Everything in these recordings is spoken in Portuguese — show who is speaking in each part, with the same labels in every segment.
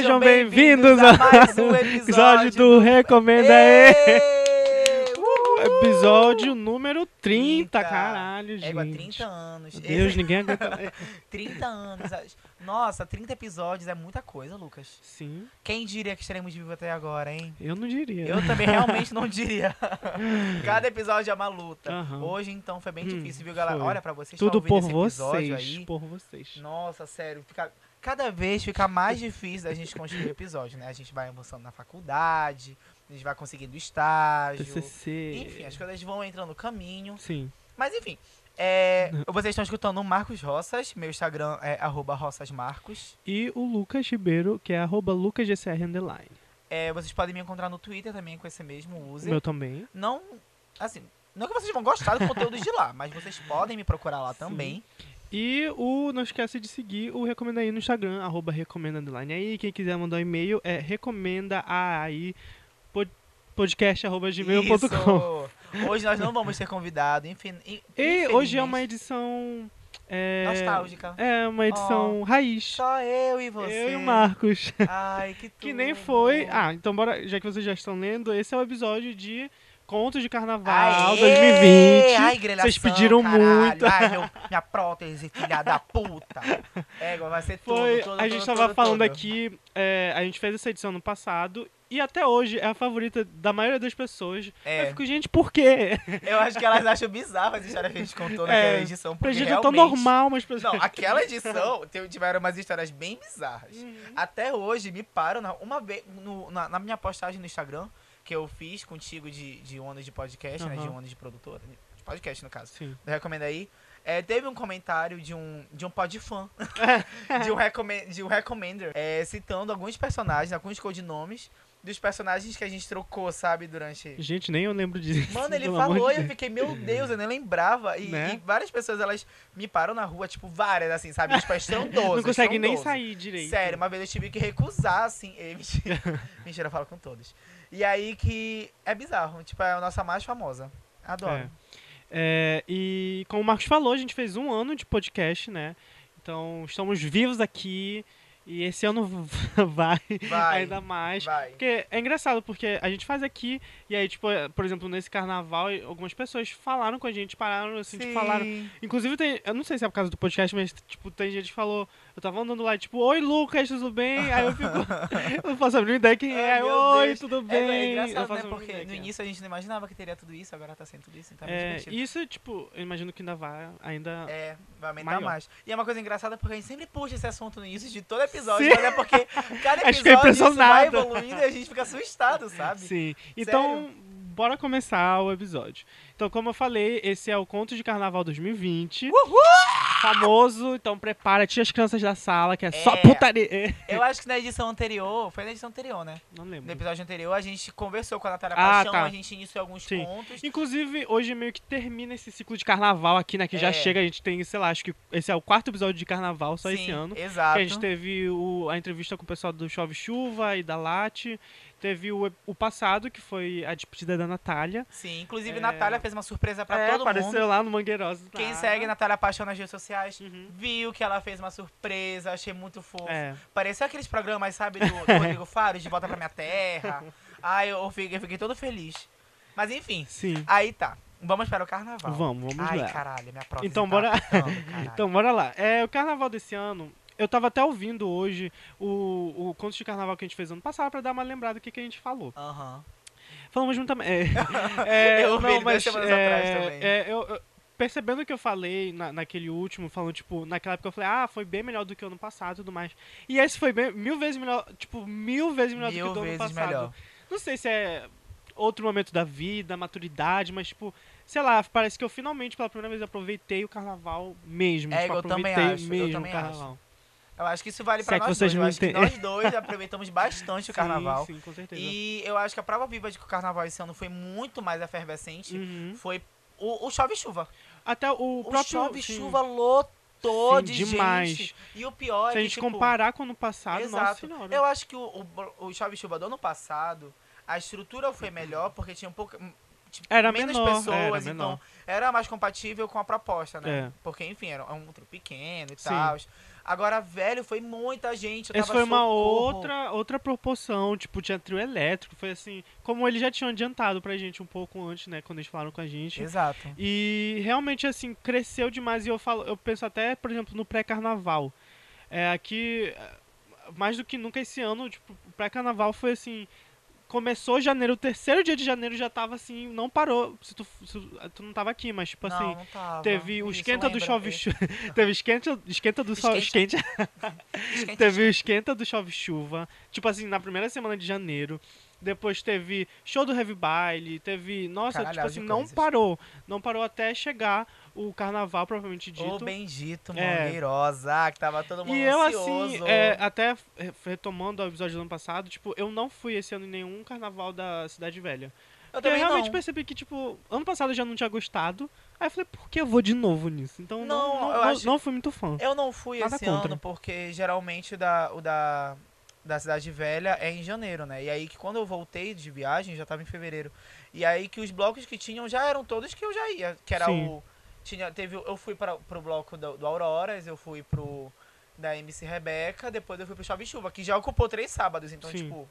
Speaker 1: Sejam bem-vindos a mais um episódio do Recomenda aí. Episódio número 30,
Speaker 2: 30.
Speaker 1: caralho, gente.
Speaker 2: É igual 30 anos.
Speaker 1: Meu Deus,
Speaker 2: Esse-
Speaker 1: ninguém aguenta.
Speaker 2: 30 anos. Nossa, 30 episódios é muita coisa, Lucas.
Speaker 1: Sim,
Speaker 2: Quem diria que estaremos vivos até agora, hein?
Speaker 1: eu não diria.
Speaker 2: Eu também realmente não diria. Cada episódio é uma luta.
Speaker 1: Aham.
Speaker 2: Hoje, então, foi bem
Speaker 1: Hum,
Speaker 2: difícil, viu, galera?
Speaker 1: foi.
Speaker 2: Olha, pra vocês
Speaker 1: Tudo por vocês,
Speaker 2: aí.
Speaker 1: por vocês.
Speaker 2: Nossa, sério, fica, cada vez fica mais difícil da gente construir episódio, né? A gente vai avançando na faculdade, a gente vai conseguindo estágio.
Speaker 1: TCC.
Speaker 2: Enfim, as coisas vão entrando no caminho.
Speaker 1: Sim.
Speaker 2: Mas enfim, é, vocês estão escutando o Marcos Roças, meu Instagram é arroba roçasmarcos.
Speaker 1: E o Lucas Ribeiro, que é arroba lucasgcr underline.
Speaker 2: É, vocês podem me encontrar no Twitter também com esse mesmo
Speaker 1: O
Speaker 2: user.
Speaker 1: meu também.
Speaker 2: Não, assim, não que vocês vão gostar do conteúdo de lá, mas vocês podem me procurar lá
Speaker 1: Sim.
Speaker 2: também.
Speaker 1: E o, não esquece de seguir o Recomenda aí no Instagram, arroba recomenda aí. Quem quiser mandar um e-mail é recomenda aí podcast arroba gmail.com.
Speaker 2: Isso. Hoje nós não vamos ter convidado, enfim.
Speaker 1: E hoje é uma edição. É,
Speaker 2: Nostálgica.
Speaker 1: É uma edição raiz.
Speaker 2: Só eu e você.
Speaker 1: Eu e o Marcos.
Speaker 2: Ai, que tudo.
Speaker 1: Que nem foi. Ah, então bora. Já que vocês já estão lendo, esse é o episódio de Contos de Carnaval
Speaker 2: Aê!
Speaker 1: 2020.
Speaker 2: Ai, grelhação,
Speaker 1: Vocês pediram
Speaker 2: caralho.
Speaker 1: muito.
Speaker 2: Ai, meu, minha prótese, filha da puta. É, vai ser tudo,
Speaker 1: Foi, a gente
Speaker 2: tudo,
Speaker 1: tava falando aqui, é, a gente fez essa edição no passado e até hoje é a favorita da maioria das pessoas. Eu
Speaker 2: É,
Speaker 1: fico, gente, por quê?
Speaker 2: eu acho que elas acham bizarro as histórias que a gente contou
Speaker 1: É,
Speaker 2: naquela edição.
Speaker 1: Pra
Speaker 2: Porque
Speaker 1: gente é tão
Speaker 2: realmente...
Speaker 1: normal, mas pessoas.
Speaker 2: Não, aquela edição tiveram umas histórias bem bizarras.
Speaker 1: Uhum.
Speaker 2: Até hoje me param na, uma vez no- na, na minha postagem no Instagram que eu fiz contigo de, de onda de podcast, né? De onda de produtora. De podcast, no caso.
Speaker 1: Sim.
Speaker 2: Eu recomendo aí. É, teve um comentário de um, de um podfã, de um, de um recommender, é, citando alguns personagens, alguns codinomes dos personagens que a gente trocou, sabe, durante...
Speaker 1: Gente, nem eu lembro disso.
Speaker 2: Mano, ele falou e eu fiquei, meu Deus, eu nem lembrava. E,
Speaker 1: Né?
Speaker 2: e várias pessoas, elas me param na rua, tipo, várias, assim, sabe? Tipo, estrondoso,
Speaker 1: Não consegue nem sair direito.
Speaker 2: Sério, uma vez eu tive que recusar, assim. eh, mentira, mentira, eu falo com todos. E aí que é bizarro, tipo, é a nossa mais famosa. Adoro.
Speaker 1: É. É, e como o Marcos falou, a gente fez um ano de podcast, né? Então estamos vivos aqui e esse ano vai,
Speaker 2: Vai,
Speaker 1: ainda mais.
Speaker 2: vai.
Speaker 1: Porque é engraçado, porque a gente faz aqui, e aí, tipo, é, por exemplo, nesse carnaval, algumas pessoas falaram com a gente, pararam assim, tipo, falaram. Inclusive, tem, eu não sei se é por causa do podcast, mas, tipo, tem gente que falou, eu tava andando lá, tipo, oi Lucas, tudo bem? Aí eu fico, eu não faço a mínima ideia quem é, oi,
Speaker 2: Deus.
Speaker 1: tudo
Speaker 2: É,
Speaker 1: bem?
Speaker 2: é
Speaker 1: Eu
Speaker 2: engraçado,
Speaker 1: faço
Speaker 2: né? Porque no
Speaker 1: é.
Speaker 2: início a gente não imaginava que teria tudo isso, agora tá sendo tudo isso, então é,
Speaker 1: É, isso, tipo, eu imagino que ainda vai, ainda...
Speaker 2: É, vai aumentar
Speaker 1: Maior.
Speaker 2: mais. E é uma coisa engraçada porque a gente sempre puxa esse assunto no início de todo episódio,
Speaker 1: Sim.
Speaker 2: mas é porque cada
Speaker 1: é
Speaker 2: episódio isso vai evoluindo e a gente fica assustado, sabe?
Speaker 1: Sim. Então, bora começar o episódio. Então, como eu falei, esse é o Conto de Carnaval 2020.
Speaker 2: Uhul!
Speaker 1: Famoso, então prepara, tira as crianças da sala, que é, só
Speaker 2: É.
Speaker 1: putaria. É.
Speaker 2: Eu acho que na edição anterior, foi na edição anterior, né?
Speaker 1: Não
Speaker 2: No
Speaker 1: lembro.
Speaker 2: episódio anterior, a gente conversou com a Natália
Speaker 1: Ah,
Speaker 2: Paixão,
Speaker 1: tá.
Speaker 2: a gente iniciou alguns
Speaker 1: Sim.
Speaker 2: contos.
Speaker 1: Inclusive, hoje meio que termina esse ciclo de carnaval aqui, né? Que já
Speaker 2: É.
Speaker 1: chega, a gente tem, sei lá, acho que esse é o quarto episódio de carnaval só
Speaker 2: Sim,
Speaker 1: esse ano.
Speaker 2: Exato.
Speaker 1: Que a gente teve o- a entrevista com o pessoal do Chove Chuva e da Late. Teve o, o passado, que foi a despedida da Natália.
Speaker 2: Sim, inclusive
Speaker 1: É.
Speaker 2: Natália fez uma surpresa pra
Speaker 1: é,
Speaker 2: todo
Speaker 1: apareceu
Speaker 2: mundo.
Speaker 1: lá no Mangueirosa.
Speaker 2: Quem segue Natália Paixão nas redes sociais
Speaker 1: Uhum.
Speaker 2: viu que ela fez uma surpresa, achei muito fofo.
Speaker 1: É.
Speaker 2: Pareceu aqueles programas, sabe, do, do Rodrigo Faro, de Volta Pra Minha Terra. Ai, eu fiquei, eu fiquei todo feliz. Mas enfim,
Speaker 1: Sim.
Speaker 2: aí tá. Vamos para o carnaval.
Speaker 1: Vamos, vamos
Speaker 2: Ai,
Speaker 1: lá.
Speaker 2: caralho, minha prótese
Speaker 1: Então,
Speaker 2: tá
Speaker 1: bora-. Então, bora lá. É, o carnaval desse ano, eu tava até ouvindo hoje o, o conto de carnaval que a gente fez ano passado pra dar uma lembrada do que, que a gente falou.
Speaker 2: Aham.
Speaker 1: Falamos junto também. É, é,
Speaker 2: Eu ouvi
Speaker 1: não,
Speaker 2: ele duas
Speaker 1: mas,
Speaker 2: semanas
Speaker 1: é,
Speaker 2: atrás também.
Speaker 1: é, eu, eu- percebendo o que eu falei na, naquele último, falando, tipo, naquela época eu falei, ah, foi bem melhor do que o ano passado e tudo mais. E esse foi bem, mil vezes melhor, tipo, mil vezes melhor do
Speaker 2: Mil
Speaker 1: que o do ano passado.
Speaker 2: melhor.
Speaker 1: Não sei se é outro momento da vida, maturidade, mas, tipo, sei lá, parece que eu finalmente, pela primeira vez, aproveitei o carnaval mesmo.
Speaker 2: É,
Speaker 1: tipo,
Speaker 2: eu também acho, eu
Speaker 1: mesmo
Speaker 2: também
Speaker 1: o carnaval.
Speaker 2: Eu acho que isso vale pra
Speaker 1: é
Speaker 2: nós dois. Eu acho que nós dois aproveitamos bastante o carnaval.
Speaker 1: Sim, sim, com certeza.
Speaker 2: E eu acho que a prova viva de que o carnaval esse ano foi muito mais efervescente
Speaker 1: Uhum.
Speaker 2: foi o, o chove-chuva.
Speaker 1: Até o,
Speaker 2: O
Speaker 1: próprio...
Speaker 2: chove-chuva lotou
Speaker 1: Sim,
Speaker 2: de
Speaker 1: demais.
Speaker 2: gente. E o pior
Speaker 1: Se
Speaker 2: é
Speaker 1: a
Speaker 2: que,
Speaker 1: gente
Speaker 2: tipo,
Speaker 1: comparar com o ano passado, nossa
Speaker 2: Exato.
Speaker 1: senhora.
Speaker 2: Eu acho que o, o, o chove-chuva do ano passado, a estrutura foi melhor, porque tinha um pouco... tipo,
Speaker 1: Era
Speaker 2: menos
Speaker 1: menor,
Speaker 2: pessoas,
Speaker 1: era
Speaker 2: então
Speaker 1: menor.
Speaker 2: era mais compatível com a proposta, né?
Speaker 1: É.
Speaker 2: Porque, enfim, era um truque pequeno e tal. Agora, velho, foi muita gente.
Speaker 1: Essa foi uma
Speaker 2: socorro.
Speaker 1: outra, outra proporção, tipo, tinha trio elétrico, foi assim, como eles já tinham adiantado pra gente um pouco antes, né, quando eles falaram com a gente.
Speaker 2: Exato.
Speaker 1: E realmente, assim, cresceu demais. E eu falo, eu penso até, por exemplo, no pré-carnaval. É, aqui, é, mais do que nunca esse ano, tipo, o pré-carnaval foi assim. Começou janeiro, o terceiro dia de janeiro já tava assim, não parou. Se tu, se tu não tava aqui, mas tipo
Speaker 2: não,
Speaker 1: assim.
Speaker 2: não.
Speaker 1: Teve o esquenta do chove chu- Teve esquenta, esquenta do sol.
Speaker 2: Esquenta.
Speaker 1: Esquenta. Teve o esquenta do chove chuva. Tipo assim, na primeira semana de janeiro. Depois teve show do Heavy Baile. Teve. Nossa,
Speaker 2: Caralhada
Speaker 1: tipo assim, não
Speaker 2: coisas.
Speaker 1: parou. Não parou até chegar o carnaval, propriamente
Speaker 2: O
Speaker 1: dito.
Speaker 2: bendito
Speaker 1: É.
Speaker 2: Mangueirosa, que tava todo mundo
Speaker 1: E eu,
Speaker 2: ansioso.
Speaker 1: assim, é, até re- retomando o episódio do ano passado, tipo, eu não fui esse ano em nenhum carnaval da Cidade Velha.
Speaker 2: eu
Speaker 1: eu realmente
Speaker 2: não.
Speaker 1: percebi que, tipo, ano passado eu já não tinha gostado. Aí eu falei, por que eu vou de novo nisso? Então, não,
Speaker 2: Não,
Speaker 1: não,
Speaker 2: eu
Speaker 1: não,
Speaker 2: acho-
Speaker 1: não fui muito fã.
Speaker 2: Eu não fui
Speaker 1: Nada
Speaker 2: esse
Speaker 1: contra.
Speaker 2: ano porque geralmente o da, o da, da Cidade Velha é em janeiro, né? E aí que quando eu voltei de viagem já tava em fevereiro. E aí que os blocos que tinham já eram todos que eu já ia. Que era
Speaker 1: Sim.
Speaker 2: o. Tinha, teve, o- eu fui para pro bloco do, do Auroras, eu fui pro da MC Rebeca, depois eu fui pro Chove Chuva, que já ocupou três sábados, então,
Speaker 1: Sim.
Speaker 2: tipo.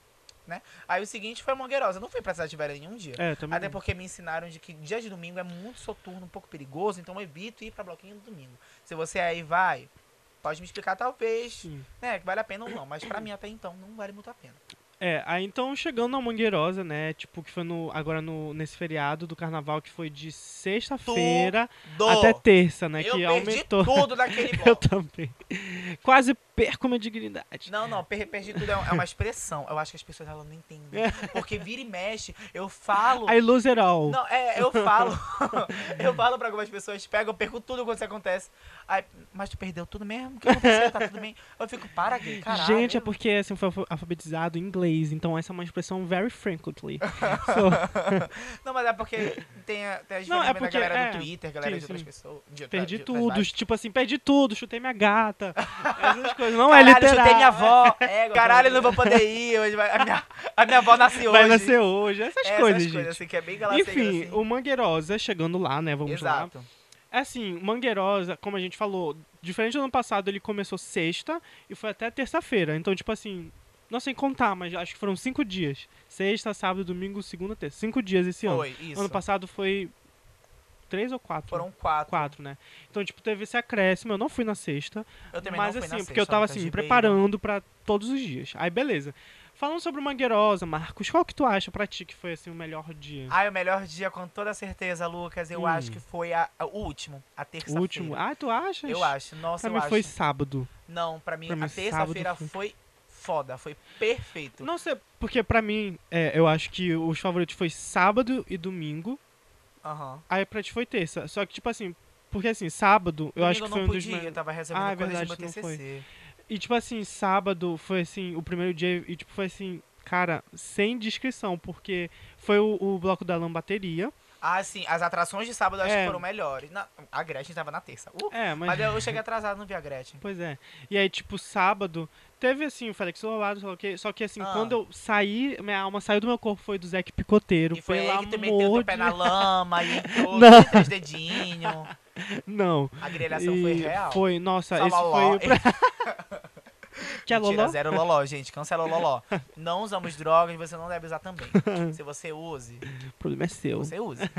Speaker 2: Né? Aí o seguinte foi Mangueirosa. Não fui pra Cidade Velha nenhum dia.
Speaker 1: É, também.
Speaker 2: Até
Speaker 1: não.
Speaker 2: porque me ensinaram de que dia de domingo é muito soturno, um pouco perigoso, então eu evito ir pra bloquinho no domingo. Se você aí vai, pode me explicar talvez,
Speaker 1: Sim.
Speaker 2: né, que vale a pena ou não, mas pra mim até então não vale muito a pena.
Speaker 1: É, aí então chegando na Mangueirosa, né? Tipo, que foi no, agora no, nesse feriado do carnaval, que foi de sexta-feira até terça, né?
Speaker 2: eu
Speaker 1: que
Speaker 2: perdi
Speaker 1: aumentou.
Speaker 2: tudo naquele
Speaker 1: Eu
Speaker 2: bloco.
Speaker 1: também. Quase perco minha dignidade.
Speaker 2: Não, não, per perdi tudo é é uma expressão. Eu acho que as pessoas elas não entendem. Porque vira e mexe, eu falo.
Speaker 1: Aí loserol.
Speaker 2: Não, é, eu falo. eu falo pra algumas pessoas, pego, eu perco tudo quando isso acontece. Aí, mas tu perdeu tudo mesmo? O que aconteceu? Tá tudo bem? Eu fico, para, gay, caralho.
Speaker 1: Gente, é porque assim, foi alfa- alfabetizado em inglês, então essa é uma expressão very frequently. So,
Speaker 2: Não, mas é porque tem, a- tem as
Speaker 1: Não, é
Speaker 2: diferenças da
Speaker 1: porque-
Speaker 2: galera
Speaker 1: é,
Speaker 2: do Twitter, galera
Speaker 1: sim,
Speaker 2: de outras
Speaker 1: sim.
Speaker 2: pessoas. de
Speaker 1: perdi
Speaker 2: de
Speaker 1: tudo, tipo assim, perdi tudo, chutei minha gata. Essas coisas, não é
Speaker 2: Caralho,
Speaker 1: literal.
Speaker 2: chutei minha avó. Caralho, não vou poder ir. Hoje vai- a, minha, a minha avó nasceu
Speaker 1: Vai
Speaker 2: hoje.
Speaker 1: nascer hoje, essas
Speaker 2: Essas
Speaker 1: coisas,
Speaker 2: coisas,
Speaker 1: gente.
Speaker 2: assim, que é bem
Speaker 1: Enfim,
Speaker 2: assim.
Speaker 1: o Mangueirosa chegando lá, né, vamos lá.
Speaker 2: Exato.
Speaker 1: É assim, Mangueirosa, como a gente falou, diferente do ano passado, ele começou sexta e foi até terça-feira. Então, tipo assim, não sei contar, mas acho que foram cinco dias. Sexta, sábado, domingo, segunda, terça. Cinco dias esse ano.
Speaker 2: Foi, isso.
Speaker 1: Ano passado foi três ou quatro?
Speaker 2: Foram quatro.
Speaker 1: Quatro, né? Então, tipo, teve esse acréscimo. Eu não fui na sexta.
Speaker 2: Eu também
Speaker 1: mas
Speaker 2: não fui
Speaker 1: assim,
Speaker 2: na
Speaker 1: porque eu
Speaker 2: sexta,
Speaker 1: tava
Speaker 2: Lucas
Speaker 1: assim,
Speaker 2: de
Speaker 1: preparando pra todos os dias. Aí, beleza. Falando sobre o Mangueirosa, Marcos, qual que tu acha pra ti que foi, assim, o melhor dia?
Speaker 2: Ai, o melhor dia, com toda certeza, Lucas, eu
Speaker 1: Hum.
Speaker 2: acho que foi a- a- o último, a
Speaker 1: o
Speaker 2: terça-feira.
Speaker 1: último. Ah, tu achas?
Speaker 2: Eu acho, nossa,
Speaker 1: Pra
Speaker 2: eu
Speaker 1: mim
Speaker 2: acho.
Speaker 1: foi sábado.
Speaker 2: Não, pra mim,
Speaker 1: pra mim,
Speaker 2: a terça-feira
Speaker 1: sábado
Speaker 2: foi foda, foi perfeito.
Speaker 1: Não sei, porque pra mim, é, eu acho que os favoritos foi sábado e domingo.
Speaker 2: Aham.
Speaker 1: Aí pra ti foi terça. Só que, tipo assim, porque assim, sábado, eu acho que foi um dos.
Speaker 2: podia,
Speaker 1: me-
Speaker 2: eu tava recebendo
Speaker 1: Ah, é verdade, não foi. E tipo assim, sábado foi assim, o primeiro dia, e tipo, foi assim, cara, sem descrição, porque foi o, o bloco da lambateria.
Speaker 2: Ah, sim, as atrações de sábado eu acho
Speaker 1: É.
Speaker 2: que foram melhores. Na- a Gretchen tava na terça. Uh,
Speaker 1: É, mas.
Speaker 2: mas eu cheguei atrasado, não vi a Gretchen.
Speaker 1: Pois é. E aí, tipo, sábado, teve assim, o Felix Lourado, o quê, só que assim,
Speaker 2: Ah.
Speaker 1: quando eu saí, minha alma saiu do meu corpo, foi do Zeque Picoteiro.
Speaker 2: E foi aí que meteu o pé na lama e de três dedinhos.
Speaker 1: Não.
Speaker 2: A grelhação foi
Speaker 1: E
Speaker 2: real.
Speaker 1: Foi, nossa,
Speaker 2: Só
Speaker 1: esse foi o. que é
Speaker 2: Mentira,
Speaker 1: Loló?
Speaker 2: zero loló, gente. Cancela o loló. Não usamos drogas, você não deve usar também. Se você use,
Speaker 1: O problema é seu.
Speaker 2: você use.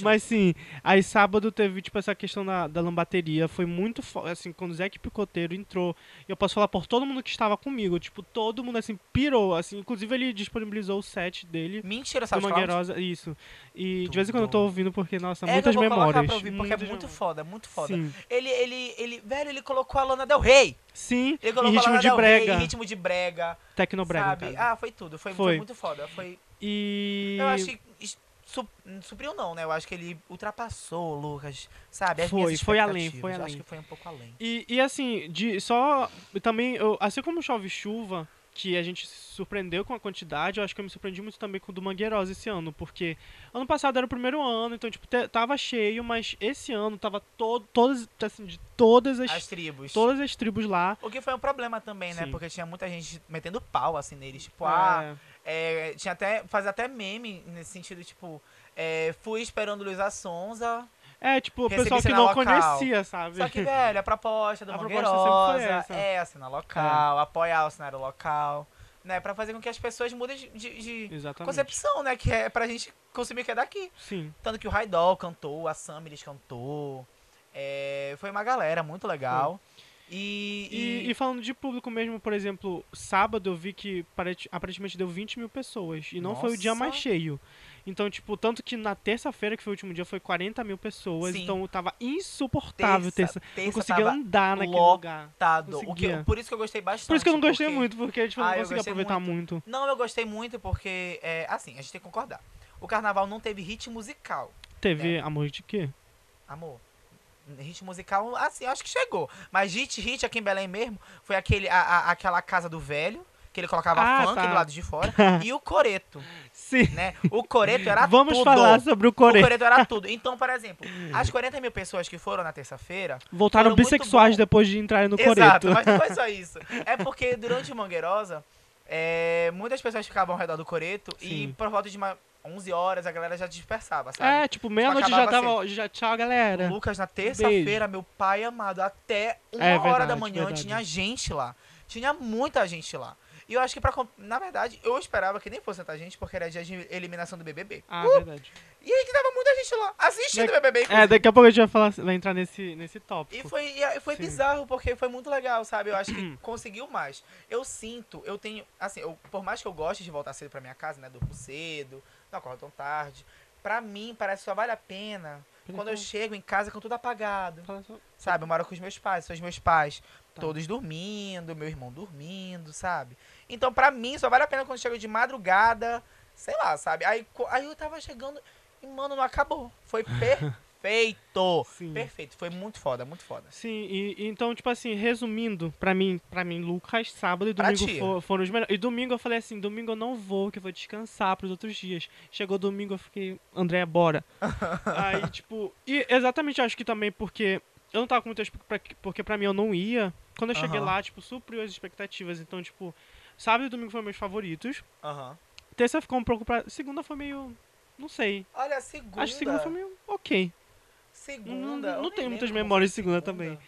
Speaker 1: Mas sim, aí sábado teve, tipo, essa questão da, da lambateria. Foi muito foda. Assim, quando o Zé Picoteiro entrou, eu posso falar por todo mundo que estava comigo. Tipo, todo mundo, assim, pirou. Assim, inclusive ele disponibilizou o set dele.
Speaker 2: Mentira, sabe?
Speaker 1: Mangueirosa, isso. E de vez em quando eu tô
Speaker 2: Tudo.
Speaker 1: ouvindo, porque, nossa,
Speaker 2: É,
Speaker 1: muitas
Speaker 2: eu vou
Speaker 1: memórias.
Speaker 2: pra ouvir, porque é muito
Speaker 1: memórias.
Speaker 2: foda, muito foda.
Speaker 1: Sim,
Speaker 2: Ele, ele, ele, velho, ele colocou a Lana Del Rey.
Speaker 1: sim
Speaker 2: Ele colocou a
Speaker 1: ritmo
Speaker 2: Lana
Speaker 1: de
Speaker 2: Del Rey,
Speaker 1: brega.
Speaker 2: em ritmo de brega,
Speaker 1: Tecnobrega,
Speaker 2: sabe? Ah, foi tudo, foi,
Speaker 1: Foi.
Speaker 2: foi muito foda. Foi,
Speaker 1: E...
Speaker 2: eu acho que su- supriu não, né? Eu acho que ele ultrapassou o Lucas, sabe? As
Speaker 1: Foi, foi além, foi além.
Speaker 2: Acho que foi um pouco além.
Speaker 1: E, e assim, de só. Também, eu, assim como chove chuva, que a gente se surpreendeu com a quantidade, eu acho que eu me surpreendi muito também com o do Mangueirosa esse ano, porque ano passado era o primeiro ano, então, tipo, tava cheio, mas esse ano tava todo, todas, assim, de todas as,
Speaker 2: As tribos.
Speaker 1: todas as tribos lá.
Speaker 2: O que foi um problema também, né?
Speaker 1: Sim.
Speaker 2: Porque tinha muita gente metendo pau, assim, neles. Tipo, ah,
Speaker 1: É,
Speaker 2: tinha até, faz até meme nesse sentido, tipo, É, fui esperando Luísa Sonza.
Speaker 1: É, tipo, o pessoal que não local. conhecia, sabe?
Speaker 2: Só que, velho, a proposta do a Mangueirosa é a cena local, é. apoiar o cenário local, né? Pra fazer com que as pessoas mudem de, de, de concepção, né? Que é pra gente consumir que é daqui.
Speaker 1: Sim.
Speaker 2: Tanto que o Raidol cantou, a Samiris cantou. É, foi uma galera muito legal. E,
Speaker 1: e... E, falando de público mesmo, por exemplo, sábado eu vi que aparentemente deu 20 mil pessoas. E não Nossa. foi o dia mais cheio. Então, tipo, tanto que na terça-feira, que foi o último dia, foi 40 mil pessoas. Sim. Então tava insuportável terça. terça. terça não conseguia andar naquele lotado.
Speaker 2: lugar. O que, por isso que eu gostei bastante.
Speaker 1: Por isso que eu não gostei porque... muito, porque tipo, ah, não consegui aproveitar muito. muito.
Speaker 2: Não, eu gostei muito porque, é, assim, a gente tem que concordar. O carnaval não teve hit musical.
Speaker 1: Teve né? amor de quê?
Speaker 2: Amor. Hit musical, assim, acho que chegou. Mas hit, hit aqui em Belém mesmo, foi aquele, a, a aquela casa do velho que ele colocava ah, funk tá. do lado de fora, e o coreto.
Speaker 1: Sim.
Speaker 2: Né? O coreto era
Speaker 1: Vamos
Speaker 2: tudo.
Speaker 1: Vamos falar sobre o coreto.
Speaker 2: O coreto era tudo. Então, por exemplo, as 40 mil pessoas que foram na terça-feira...
Speaker 1: Voltaram bissexuais depois de entrarem no
Speaker 2: Exato,
Speaker 1: coreto.
Speaker 2: mas não foi só isso. É porque durante o Mangueirosa, é, muitas pessoas ficavam ao redor do coreto Sim. e por volta de uma 11 horas a galera já dispersava, sabe?
Speaker 1: É, tipo, meia-noite já tava. Assim. Já, tchau, galera.
Speaker 2: Lucas, na terça-feira, meu pai amado, até uma é, hora verdade, da manhã verdade. tinha gente lá. Tinha muita gente lá. E eu acho que pra. Na verdade, eu esperava que nem fosse tanta gente, porque era dia de eliminação do BBB.
Speaker 1: Ah, uh! verdade.
Speaker 2: E aí que tava muita gente lá, assistindo o BBB.
Speaker 1: Inclusive. É, daqui a pouco a gente vai, falar, vai entrar nesse, nesse tópico.
Speaker 2: E foi, e foi bizarro, porque foi muito legal, sabe? Eu acho que conseguiu mais. Eu sinto, eu tenho. Assim, eu, por mais que eu goste de voltar cedo pra minha casa, né? Durmo cedo, não acordo tão tarde. Pra mim, parece que só vale a pena quando eu chego em casa com tudo apagado. Sabe? Eu moro com os meus pais, são os meus pais. Tá. Todos dormindo, meu irmão dormindo, sabe? Então, pra mim, só vale a pena quando chego de madrugada, sei lá, sabe? Aí, aí eu tava chegando e, mano, não acabou. Foi perfeito. Sim. Perfeito. Foi muito foda, muito foda.
Speaker 1: Sim, e, e então, tipo assim, resumindo, pra mim, pra mim, Lucas, sábado e domingo for, foram os melhores. E domingo eu falei assim, domingo eu não vou, que eu vou descansar pros outros dias. Chegou domingo, eu fiquei, André, bora. aí, tipo, e exatamente acho que também porque eu não tava com muita porque pra mim eu não ia. Quando eu cheguei lá, tipo, supriu as expectativas. Então, tipo, sábado e domingo foram meus favoritos.
Speaker 2: Aham.
Speaker 1: Terça ficou um pouco pra. Segunda foi meio. Não sei.
Speaker 2: Olha, segunda.
Speaker 1: Acho que segunda foi meio ok.
Speaker 2: Segunda.
Speaker 1: Não, não tenho muitas memórias de segunda, segunda, também.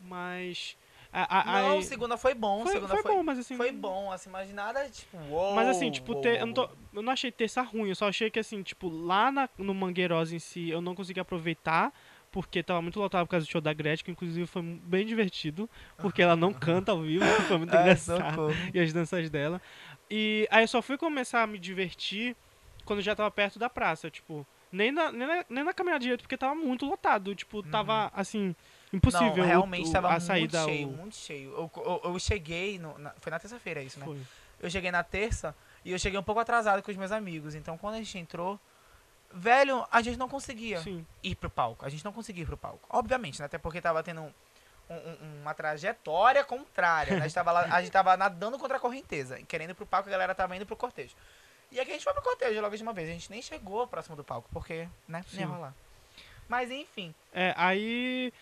Speaker 1: Mas. A,
Speaker 2: a, não, segunda foi bom.
Speaker 1: Foi,
Speaker 2: segunda
Speaker 1: foi, foi, bom, mas assim.
Speaker 2: Foi bom, assim, mas nada tipo. Uou,
Speaker 1: mas assim, tipo,
Speaker 2: uou,
Speaker 1: ter, uou. Eu, não tô, eu não achei terça ruim, eu só achei que assim, tipo, lá na, no Mangueirosa em si eu não consegui aproveitar porque tava muito lotado por causa do show da Gretchen, que inclusive foi bem divertido, porque ela não canta ao vivo, foi muito engraçado. E as danças dela. E aí eu só fui começar a me divertir quando já tava perto da praça, tipo, nem na, nem na, nem na caminhada direito, porque tava muito lotado, tipo, uhum. tava assim, impossível. Não,
Speaker 2: realmente
Speaker 1: o,
Speaker 2: tava
Speaker 1: a saída,
Speaker 2: muito cheio, o... muito cheio. Eu, eu, eu cheguei, no, na, foi na terça-feira isso, né? Foi. Eu cheguei na terça e eu cheguei um pouco atrasado com os meus amigos, então quando a gente entrou velho, a gente não conseguia
Speaker 1: Sim.
Speaker 2: ir pro palco. A gente não conseguia ir pro palco. Obviamente, né? Até porque tava tendo um, um, uma trajetória contrária. Né? A, gente tava lá, a gente tava nadando contra a correnteza, querendo ir pro palco, a galera tava indo pro cortejo. E aqui a gente foi pro cortejo logo de uma vez. A gente nem chegou próximo do palco, porque, né, não ia rolar. Mas enfim.
Speaker 1: É, aí.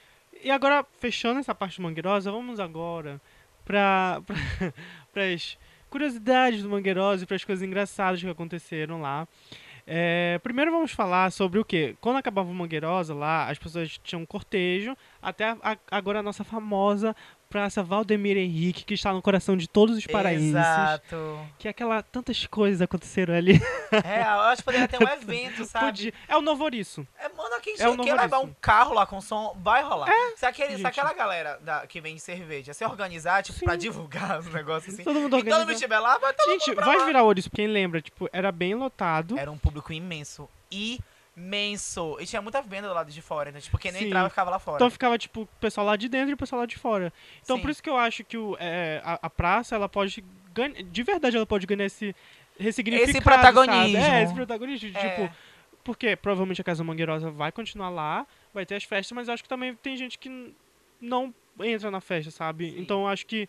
Speaker 1: E agora, fechando essa parte mangueirosa, vamos agora pra, pra, as curiosidades do Mangueirosa e para as coisas engraçadas que aconteceram lá. É, primeiro vamos falar sobre o que? Quando acabava o Mangueirosa lá, as pessoas tinham um cortejo, até a, agora a nossa famosa Praça Valdemir Henrique, que está no coração de todos os paraenses.
Speaker 2: Exato.
Speaker 1: Que é aquela. Tantas coisas aconteceram ali.
Speaker 2: É, eu acho que poderia ter um evento, sabe? Podia.
Speaker 1: É o Novo Ouriço.
Speaker 2: É, mano, quem é quer levar um carro lá com som, vai rolar.
Speaker 1: É,
Speaker 2: se, aquele, se aquela galera da, que vem de cerveja se organizar, tipo, Sim. pra divulgar os negócios assim.
Speaker 1: Todo mundo
Speaker 2: e todo mundo estiver lá, vai todo
Speaker 1: Gente, vai
Speaker 2: lá.
Speaker 1: virar Ouriço, quem lembra, tipo, era bem lotado.
Speaker 2: Era um público imenso. E imenso. E tinha muita venda do lado de fora, né? Tipo, quem não Sim. entrava ficava lá fora.
Speaker 1: Então ficava, tipo, o pessoal lá de dentro e o pessoal lá de fora. Então Sim. por isso que eu acho que o, é, a, a, praça, ela pode ganhar. De verdade, ela pode ganhar esse ressignificado.
Speaker 2: Esse protagonismo.
Speaker 1: Sabe? É, esse protagonismo. É. Tipo, porque provavelmente a Casa Mangueirosa vai continuar lá, vai ter as festas, mas acho que também tem gente que não entra na festa, sabe? Sim. Então eu acho que.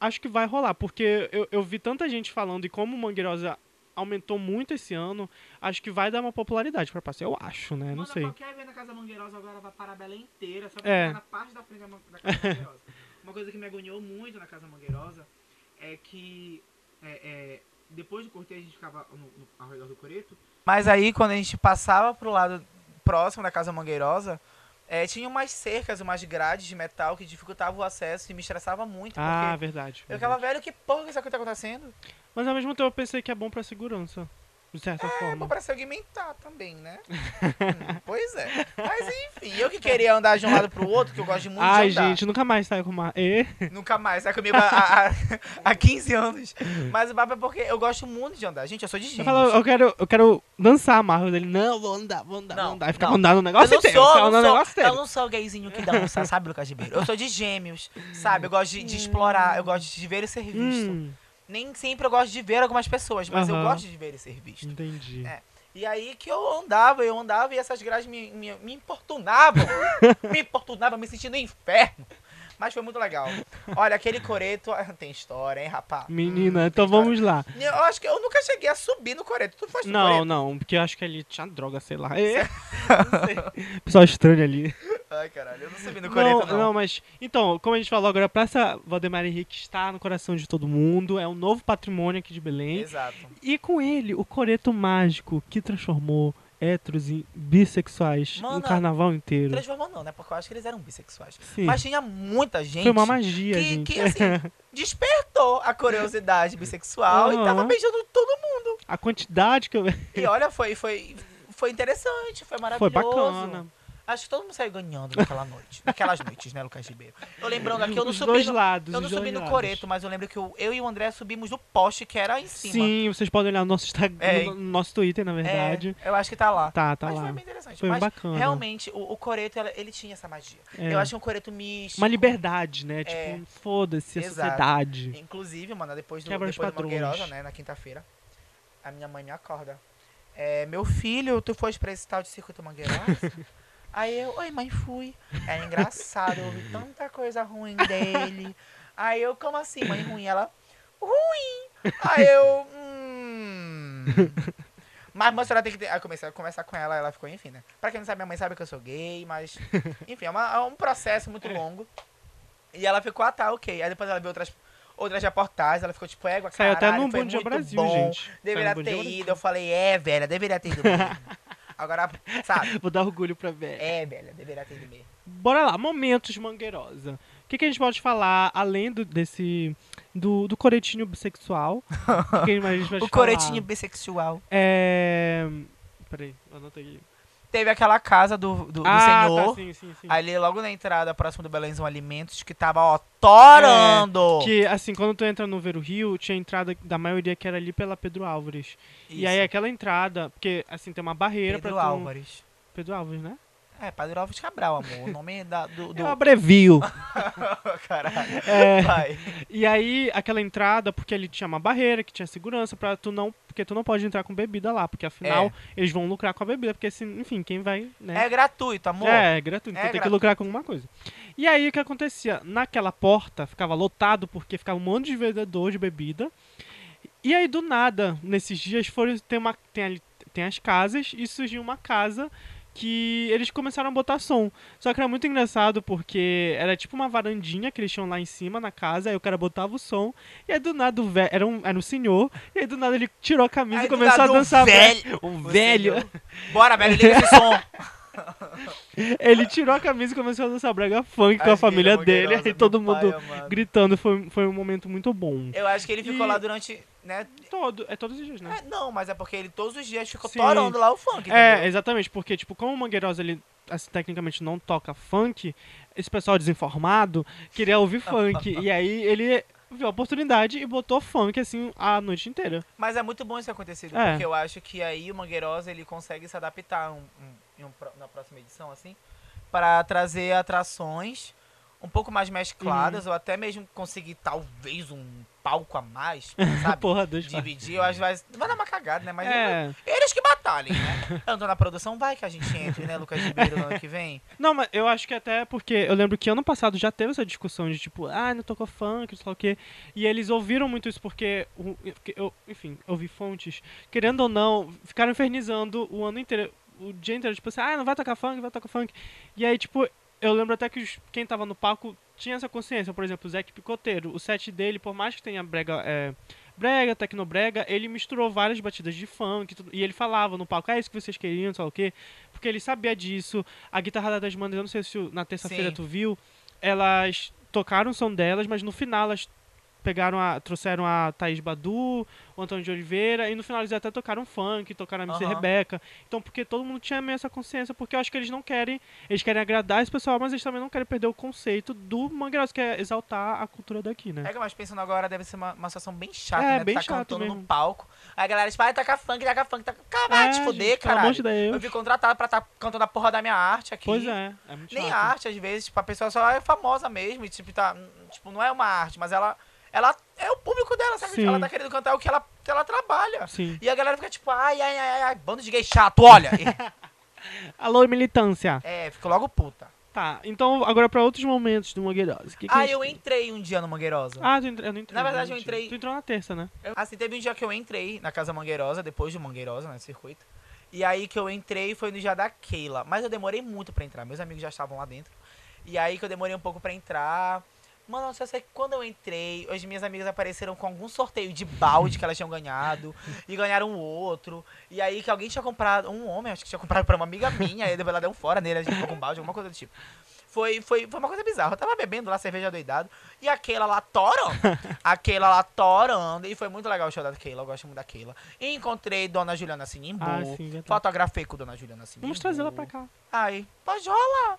Speaker 1: Acho que vai rolar, porque eu, eu vi tanta gente falando e como Mangueirosa aumentou muito esse ano. Acho que vai dar uma popularidade pra praça. Eu acho, né? Mano, não sei.
Speaker 2: qualquer evento na Casa Mangueirosa agora vai parar a Belém inteira, só pra é. na parte da frente da, da Casa Mangueirosa. uma coisa que me agoniou muito na Casa Mangueirosa é que é, é, depois do cortejo a gente ficava no, no, ao redor do coreto Mas aí, quando a gente passava pro lado próximo da Casa Mangueirosa, é, tinha umas cercas, umas grades de metal que dificultavam o acesso e me estressava muito.
Speaker 1: Ah, verdade.
Speaker 2: Eu ficava, velho, que porra que isso aqui tá acontecendo?
Speaker 1: Mas ao mesmo tempo eu pensei que é bom pra segurança. De certa
Speaker 2: É
Speaker 1: forma.
Speaker 2: bom pra segmentar também, né? Hum, pois é. Mas enfim, eu que queria andar de um lado pro outro, que eu gosto muito
Speaker 1: Ai,
Speaker 2: de andar.
Speaker 1: gente, nunca mais saio com uma. E?
Speaker 2: Nunca mais, sai comigo há, há, há 15 anos. Mas o papo é porque eu gosto muito de andar. Gente, eu sou de
Speaker 1: Eu
Speaker 2: gêmeos.
Speaker 1: falo, eu quero, eu quero dançar a Marvel dele. Não, vou andar, vou andar,
Speaker 2: Não,
Speaker 1: vou andar. Aí fica
Speaker 2: não.
Speaker 1: andando o
Speaker 2: Eu
Speaker 1: negócio
Speaker 2: não
Speaker 1: inteiro.
Speaker 2: sou, eu não sou, eu
Speaker 1: inteiro.
Speaker 2: não sou o gayzinho que dança, sabe, Lucas Ribeiro? Eu sou de gêmeos, sabe? Eu gosto de, de explorar, eu gosto de ver e ser visto.
Speaker 1: Hum,
Speaker 2: Nem sempre eu gosto de ver algumas pessoas, mas eu
Speaker 1: Aham.
Speaker 2: gosto de ver e ser visto.
Speaker 1: entendi.
Speaker 2: É. E aí que eu andava, eu andava e essas grades me, me, me importunavam. me importunavam, me sentindo no inferno. Mas foi muito legal. Olha, aquele coreto ah, tem história, hein, rapaz?
Speaker 1: Menina,
Speaker 2: Hum,
Speaker 1: então
Speaker 2: tem
Speaker 1: vamos lá.
Speaker 2: história. Eu acho que eu nunca cheguei a subir no coreto. Tu no
Speaker 1: Não,
Speaker 2: coreto?
Speaker 1: não, porque eu acho que ali tinha droga, sei lá. É. Não sei. Pessoal estranho ali.
Speaker 2: Ai, caralho, eu não subi no coreto,
Speaker 1: Não,
Speaker 2: não.
Speaker 1: não, mas. Então, como a gente falou agora, a Praça Valdemar Henrique está no coração de todo mundo. É um novo patrimônio aqui de Belém.
Speaker 2: Exato.
Speaker 1: E com ele, o coreto mágico que transformou héteros e bissexuais
Speaker 2: Mano,
Speaker 1: no carnaval inteiro.
Speaker 2: Transformou não, né? Porque eu acho que eles eram bissexuais.
Speaker 1: Sim.
Speaker 2: Mas tinha muita gente
Speaker 1: Foi uma magia,
Speaker 2: que,
Speaker 1: gente.
Speaker 2: que, assim, despertou a curiosidade bissexual e tava beijando todo mundo.
Speaker 1: A quantidade que eu.
Speaker 2: E olha, foi, foi, foi interessante, foi
Speaker 1: Foi
Speaker 2: maravilhoso.
Speaker 1: bacana.
Speaker 2: Acho que todo mundo saiu ganhando naquela noite. Naquelas noites, né, Lucas Ribeiro? Eu lembrando aqui, eu não
Speaker 1: Os
Speaker 2: subi
Speaker 1: dois
Speaker 2: no,
Speaker 1: lados.
Speaker 2: eu não subi no
Speaker 1: lados.
Speaker 2: coreto, mas eu lembro que eu, eu e o André subimos no poste que era em cima.
Speaker 1: Sim, vocês podem olhar no nosso Instagram,
Speaker 2: É.
Speaker 1: no nosso Twitter, na verdade.
Speaker 2: É, eu acho que tá lá.
Speaker 1: Tá, tá
Speaker 2: mas
Speaker 1: lá.
Speaker 2: foi bem interessante.
Speaker 1: Foi
Speaker 2: mas
Speaker 1: bacana.
Speaker 2: realmente, o, o coreto, ele tinha essa magia.
Speaker 1: É.
Speaker 2: Eu acho um coreto místico.
Speaker 1: Uma liberdade, né?
Speaker 2: É.
Speaker 1: Tipo, foda-se a sociedade.
Speaker 2: Inclusive, mano, depois do,
Speaker 1: Quebra
Speaker 2: depois do. Mangueirosa, né, na quinta-feira, a minha mãe me acorda. É, meu filho, tu foste pra esse tal de circuito Mangueirosa? Aí eu, oi mãe, fui. É engraçado, eu ouvi tanta coisa ruim dele. Aí eu, como assim, mãe ruim? Ela, ruim. Aí eu, hum... Mas, mas a senhora tem que ter... Aí eu comecei a conversar com ela, ela ficou, enfim, né? Pra quem não sabe, minha mãe sabe que eu sou gay, mas... Enfim, é, uma- é um processo muito longo. E ela ficou, ah tá, ok. Aí depois ela viu outras, outras reportagens, ela ficou tipo, égua,
Speaker 1: Saiu até
Speaker 2: caralho,
Speaker 1: no Bom Dia Brasil,
Speaker 2: bom,
Speaker 1: gente.
Speaker 2: Deveria ter ido. Eu falei, é, velha, deveria ter ido. Agora, sabe?
Speaker 1: Vou dar orgulho pra ver.
Speaker 2: É, velha, deveria ter mesmo.
Speaker 1: Bora lá, momentos mangueirosa. O que, que a gente pode falar, além do, desse. do, do coretinho bissexual? O que mais a gente pode
Speaker 2: O
Speaker 1: falar?
Speaker 2: coretinho bissexual.
Speaker 1: É. Peraí, anota aqui.
Speaker 2: Teve aquela casa do, do, do
Speaker 1: ah,
Speaker 2: senhor.
Speaker 1: tá, sim, sim, sim.
Speaker 2: Ali logo na entrada, próximo do Belenzão Alimentos, que tava, ó, torando.
Speaker 1: Que, assim, quando tu entra no Vero Rio, tinha entrada da maioria que era ali pela Pedro Álvares. E aí
Speaker 2: Isso,
Speaker 1: aquela entrada, porque, assim, tem uma barreira
Speaker 2: Pedro
Speaker 1: pra tu...
Speaker 2: Álvares.
Speaker 1: Pedro Álvares, né?
Speaker 2: É, Pedro Álvares Cabral, amor. O nome da, do... do...
Speaker 1: Eu abrevio.
Speaker 2: Caralho.
Speaker 1: É,
Speaker 2: Vai.
Speaker 1: e aí, aquela entrada, porque ali tinha uma barreira, que tinha segurança, pra tu não... Porque tu não pode entrar com bebida lá, porque afinal
Speaker 2: É.
Speaker 1: eles vão lucrar com a bebida, porque, assim, enfim, quem vai, né?
Speaker 2: É gratuito, amor.
Speaker 1: É, é gratuito,
Speaker 2: É
Speaker 1: então tem que
Speaker 2: gratuito.
Speaker 1: lucrar com alguma coisa. E aí o que acontecia? Naquela porta ficava lotado porque ficava um monte de vendedor de bebida. E aí do nada, nesses dias foram tem uma tem ali tem as casas e surgiu uma casa que eles começaram a botar som. Só que era muito engraçado porque era tipo uma varandinha que eles tinham lá em cima na casa, aí o cara botava o som, e aí do nada o velho, era um, era um senhor, e aí do nada ele tirou a camisa
Speaker 2: Aí
Speaker 1: e começou a
Speaker 2: um
Speaker 1: dançar.
Speaker 2: velho-
Speaker 1: um velho.
Speaker 2: Bora, velho, liga esse som.
Speaker 1: Ele tirou a camisa e começou a dançar brega funk com a
Speaker 2: As
Speaker 1: família dele, e todo mundo
Speaker 2: pai amado.
Speaker 1: gritando. Foi, foi um momento muito bom.
Speaker 2: Eu acho que ele ficou
Speaker 1: E-
Speaker 2: lá durante, né?
Speaker 1: Todo, é todos os dias, né?
Speaker 2: É, não, mas é porque ele todos os dias ficou
Speaker 1: Sim.
Speaker 2: torando lá o funk,
Speaker 1: É,
Speaker 2: entendeu?
Speaker 1: exatamente, porque, tipo, como o Mangueirosa, ele assim, tecnicamente não toca funk, esse pessoal desinformado queria ouvir funk. e aí ele viu a oportunidade e botou funk, assim, a noite inteira.
Speaker 2: Mas é muito bom isso acontecido,
Speaker 1: É.
Speaker 2: porque eu acho que aí o Mangueirosa ele consegue se adaptar um- um- um na próxima edição, assim, para trazer atrações um pouco mais mescladas,
Speaker 1: Uhum.
Speaker 2: ou até mesmo conseguir talvez um palco a mais, sabe?
Speaker 1: Porra, Deus
Speaker 2: Dividir, eu acho vai, vai dar uma cagada, né? Mas
Speaker 1: É.
Speaker 2: eles que batalhem, né? Eu tô na produção, vai que a gente entre, né, Lucas Ribeiro, no ano que vem.
Speaker 1: Não, mas eu acho que até porque eu lembro que ano passado já teve essa discussão de tipo, ah, não tocou funk, sei lá o quê. E eles ouviram muito isso porque, eu, enfim, eu vi fontes, querendo ou não, ficaram infernizando o ano inteiro, o dia inteiro, tipo assim, ah, não vai tocar funk, vai tocar funk. E aí, tipo, eu lembro até que os- quem tava no palco tinha essa consciência. Por exemplo, o Zac Picoteiro, o set dele, por mais que tenha brega, é, brega, tecnobrega, ele misturou várias batidas de funk e ele falava no palco, é isso que vocês queriam, sei lá o quê, porque ele sabia disso. A guitarra das bandas, eu não sei se na terça-feira tu viu, elas tocaram o som delas, mas no final elas pegaram a, trouxeram a Thaís Badu, o Antônio de Oliveira, e no final eles até tocaram funk, tocaram a MC uhum. Rebeca. Então, porque todo mundo tinha meio essa consciência, porque eu acho que eles não querem, eles querem agradar esse pessoal, mas eles também não querem perder o conceito do Mangueirosa, que é exaltar a cultura daqui, né?
Speaker 2: É mas pensando agora, deve ser uma, uma situação bem chata, é, né? Bem tá chato cantando mesmo. no palco. Aí a galera, tipo, vai tacar funk, tacar funk, taca... Cara, é, te foder, cara. Eu fui contratado pra estar tá cantando a porra da minha arte aqui.
Speaker 1: Pois é, é muito
Speaker 2: Nem
Speaker 1: chato.
Speaker 2: arte, às vezes, tipo, a pessoa só é famosa mesmo, e tipo, tá, tipo, não é uma arte, mas ela ela é o público dela, sabe? Sim. Ela tá querendo cantar o que ela, ela trabalha.
Speaker 1: Sim.
Speaker 2: E a galera fica tipo, ai, ai, ai, ai, bando de gay chato, olha.
Speaker 1: Alô, militância.
Speaker 2: É, fica logo puta.
Speaker 1: Tá, então agora pra outros momentos do Mangueirosa. Que que
Speaker 2: ah, eu entrei um dia no Mangueirosa.
Speaker 1: Ah, tu eu não entrei.
Speaker 2: Na verdade, eu entrei.
Speaker 1: Tu entrou na terça, né?
Speaker 2: Eu, assim, teve um dia que eu entrei na Casa Mangueirosa, depois do Mangueirosa, né, circuito. E aí que eu entrei foi no dia da Keila. Mas eu demorei muito pra entrar. Meus amigos já estavam lá dentro. E aí que eu demorei um pouco pra entrar. Mano, só sei que quando eu entrei, as minhas amigas apareceram com algum sorteio de balde que elas tinham ganhado. e ganharam outro. E aí que alguém tinha comprado, um homem, acho que tinha comprado pra uma amiga minha. E depois ela deu um fora nele, a gente ficou com balde, alguma coisa do tipo. Foi, foi, foi uma coisa bizarra. Eu tava bebendo lá cerveja doidado. E a Keila lá torando. a Keila lá torando. E foi muito legal o show da Keila. Eu gosto muito da Keila. E encontrei Dona Juliana Sinimbu. Ah, sim, fotografei com Dona Juliana Sinimbu.
Speaker 1: Vamos trazer ela pra cá.
Speaker 2: Aí, pode rolar.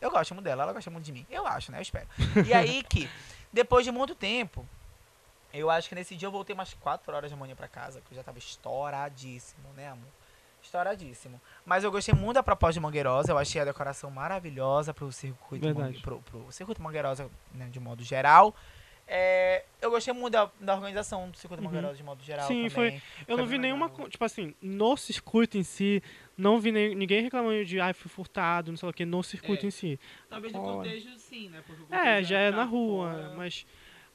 Speaker 2: Eu gosto muito dela, ela gosta muito de mim. Eu acho, né? Eu espero. E aí que, depois de muito tempo, eu acho que nesse dia eu voltei umas 4 horas da manhã pra casa, que eu já tava estouradíssimo, né, amor? Estouradíssimo. Mas eu gostei muito da proposta de Mangueirosa, eu achei a decoração maravilhosa pro circuito, Mangue, pro, pro circuito Mangueirosa, né, de modo geral. É, eu gostei muito da, da organização do circuito uhum. Mangueirosa de modo geral.
Speaker 1: Sim,
Speaker 2: também.
Speaker 1: foi. Eu foi não vi nenhuma. Legal. Tipo assim, no circuito em si, não vi nem, ninguém reclamando de, ai, ah, fui furtado, não sei o que, no circuito
Speaker 2: é.
Speaker 1: em si.
Speaker 2: Talvez no contexto, sim, né?
Speaker 1: é, já é na rua, fora. mas.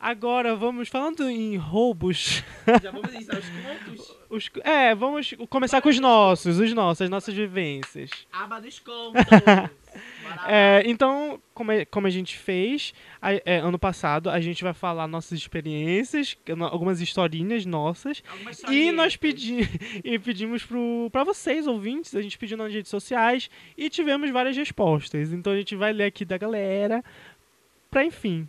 Speaker 1: Agora vamos falando em roubos.
Speaker 2: Já vamos iniciar os contos?
Speaker 1: Os, é, vamos começar com os nossos, os nossos, as nossas vivências.
Speaker 2: Aba dos contos.
Speaker 1: é, então, como, é, como a gente fez é, ano passado, a gente vai falar nossas experiências, algumas historinhas nossas. E nós pedi, e pedimos para vocês, ouvintes, a gente pediu nas redes sociais e tivemos várias respostas. Então a gente vai ler aqui da galera, para enfim,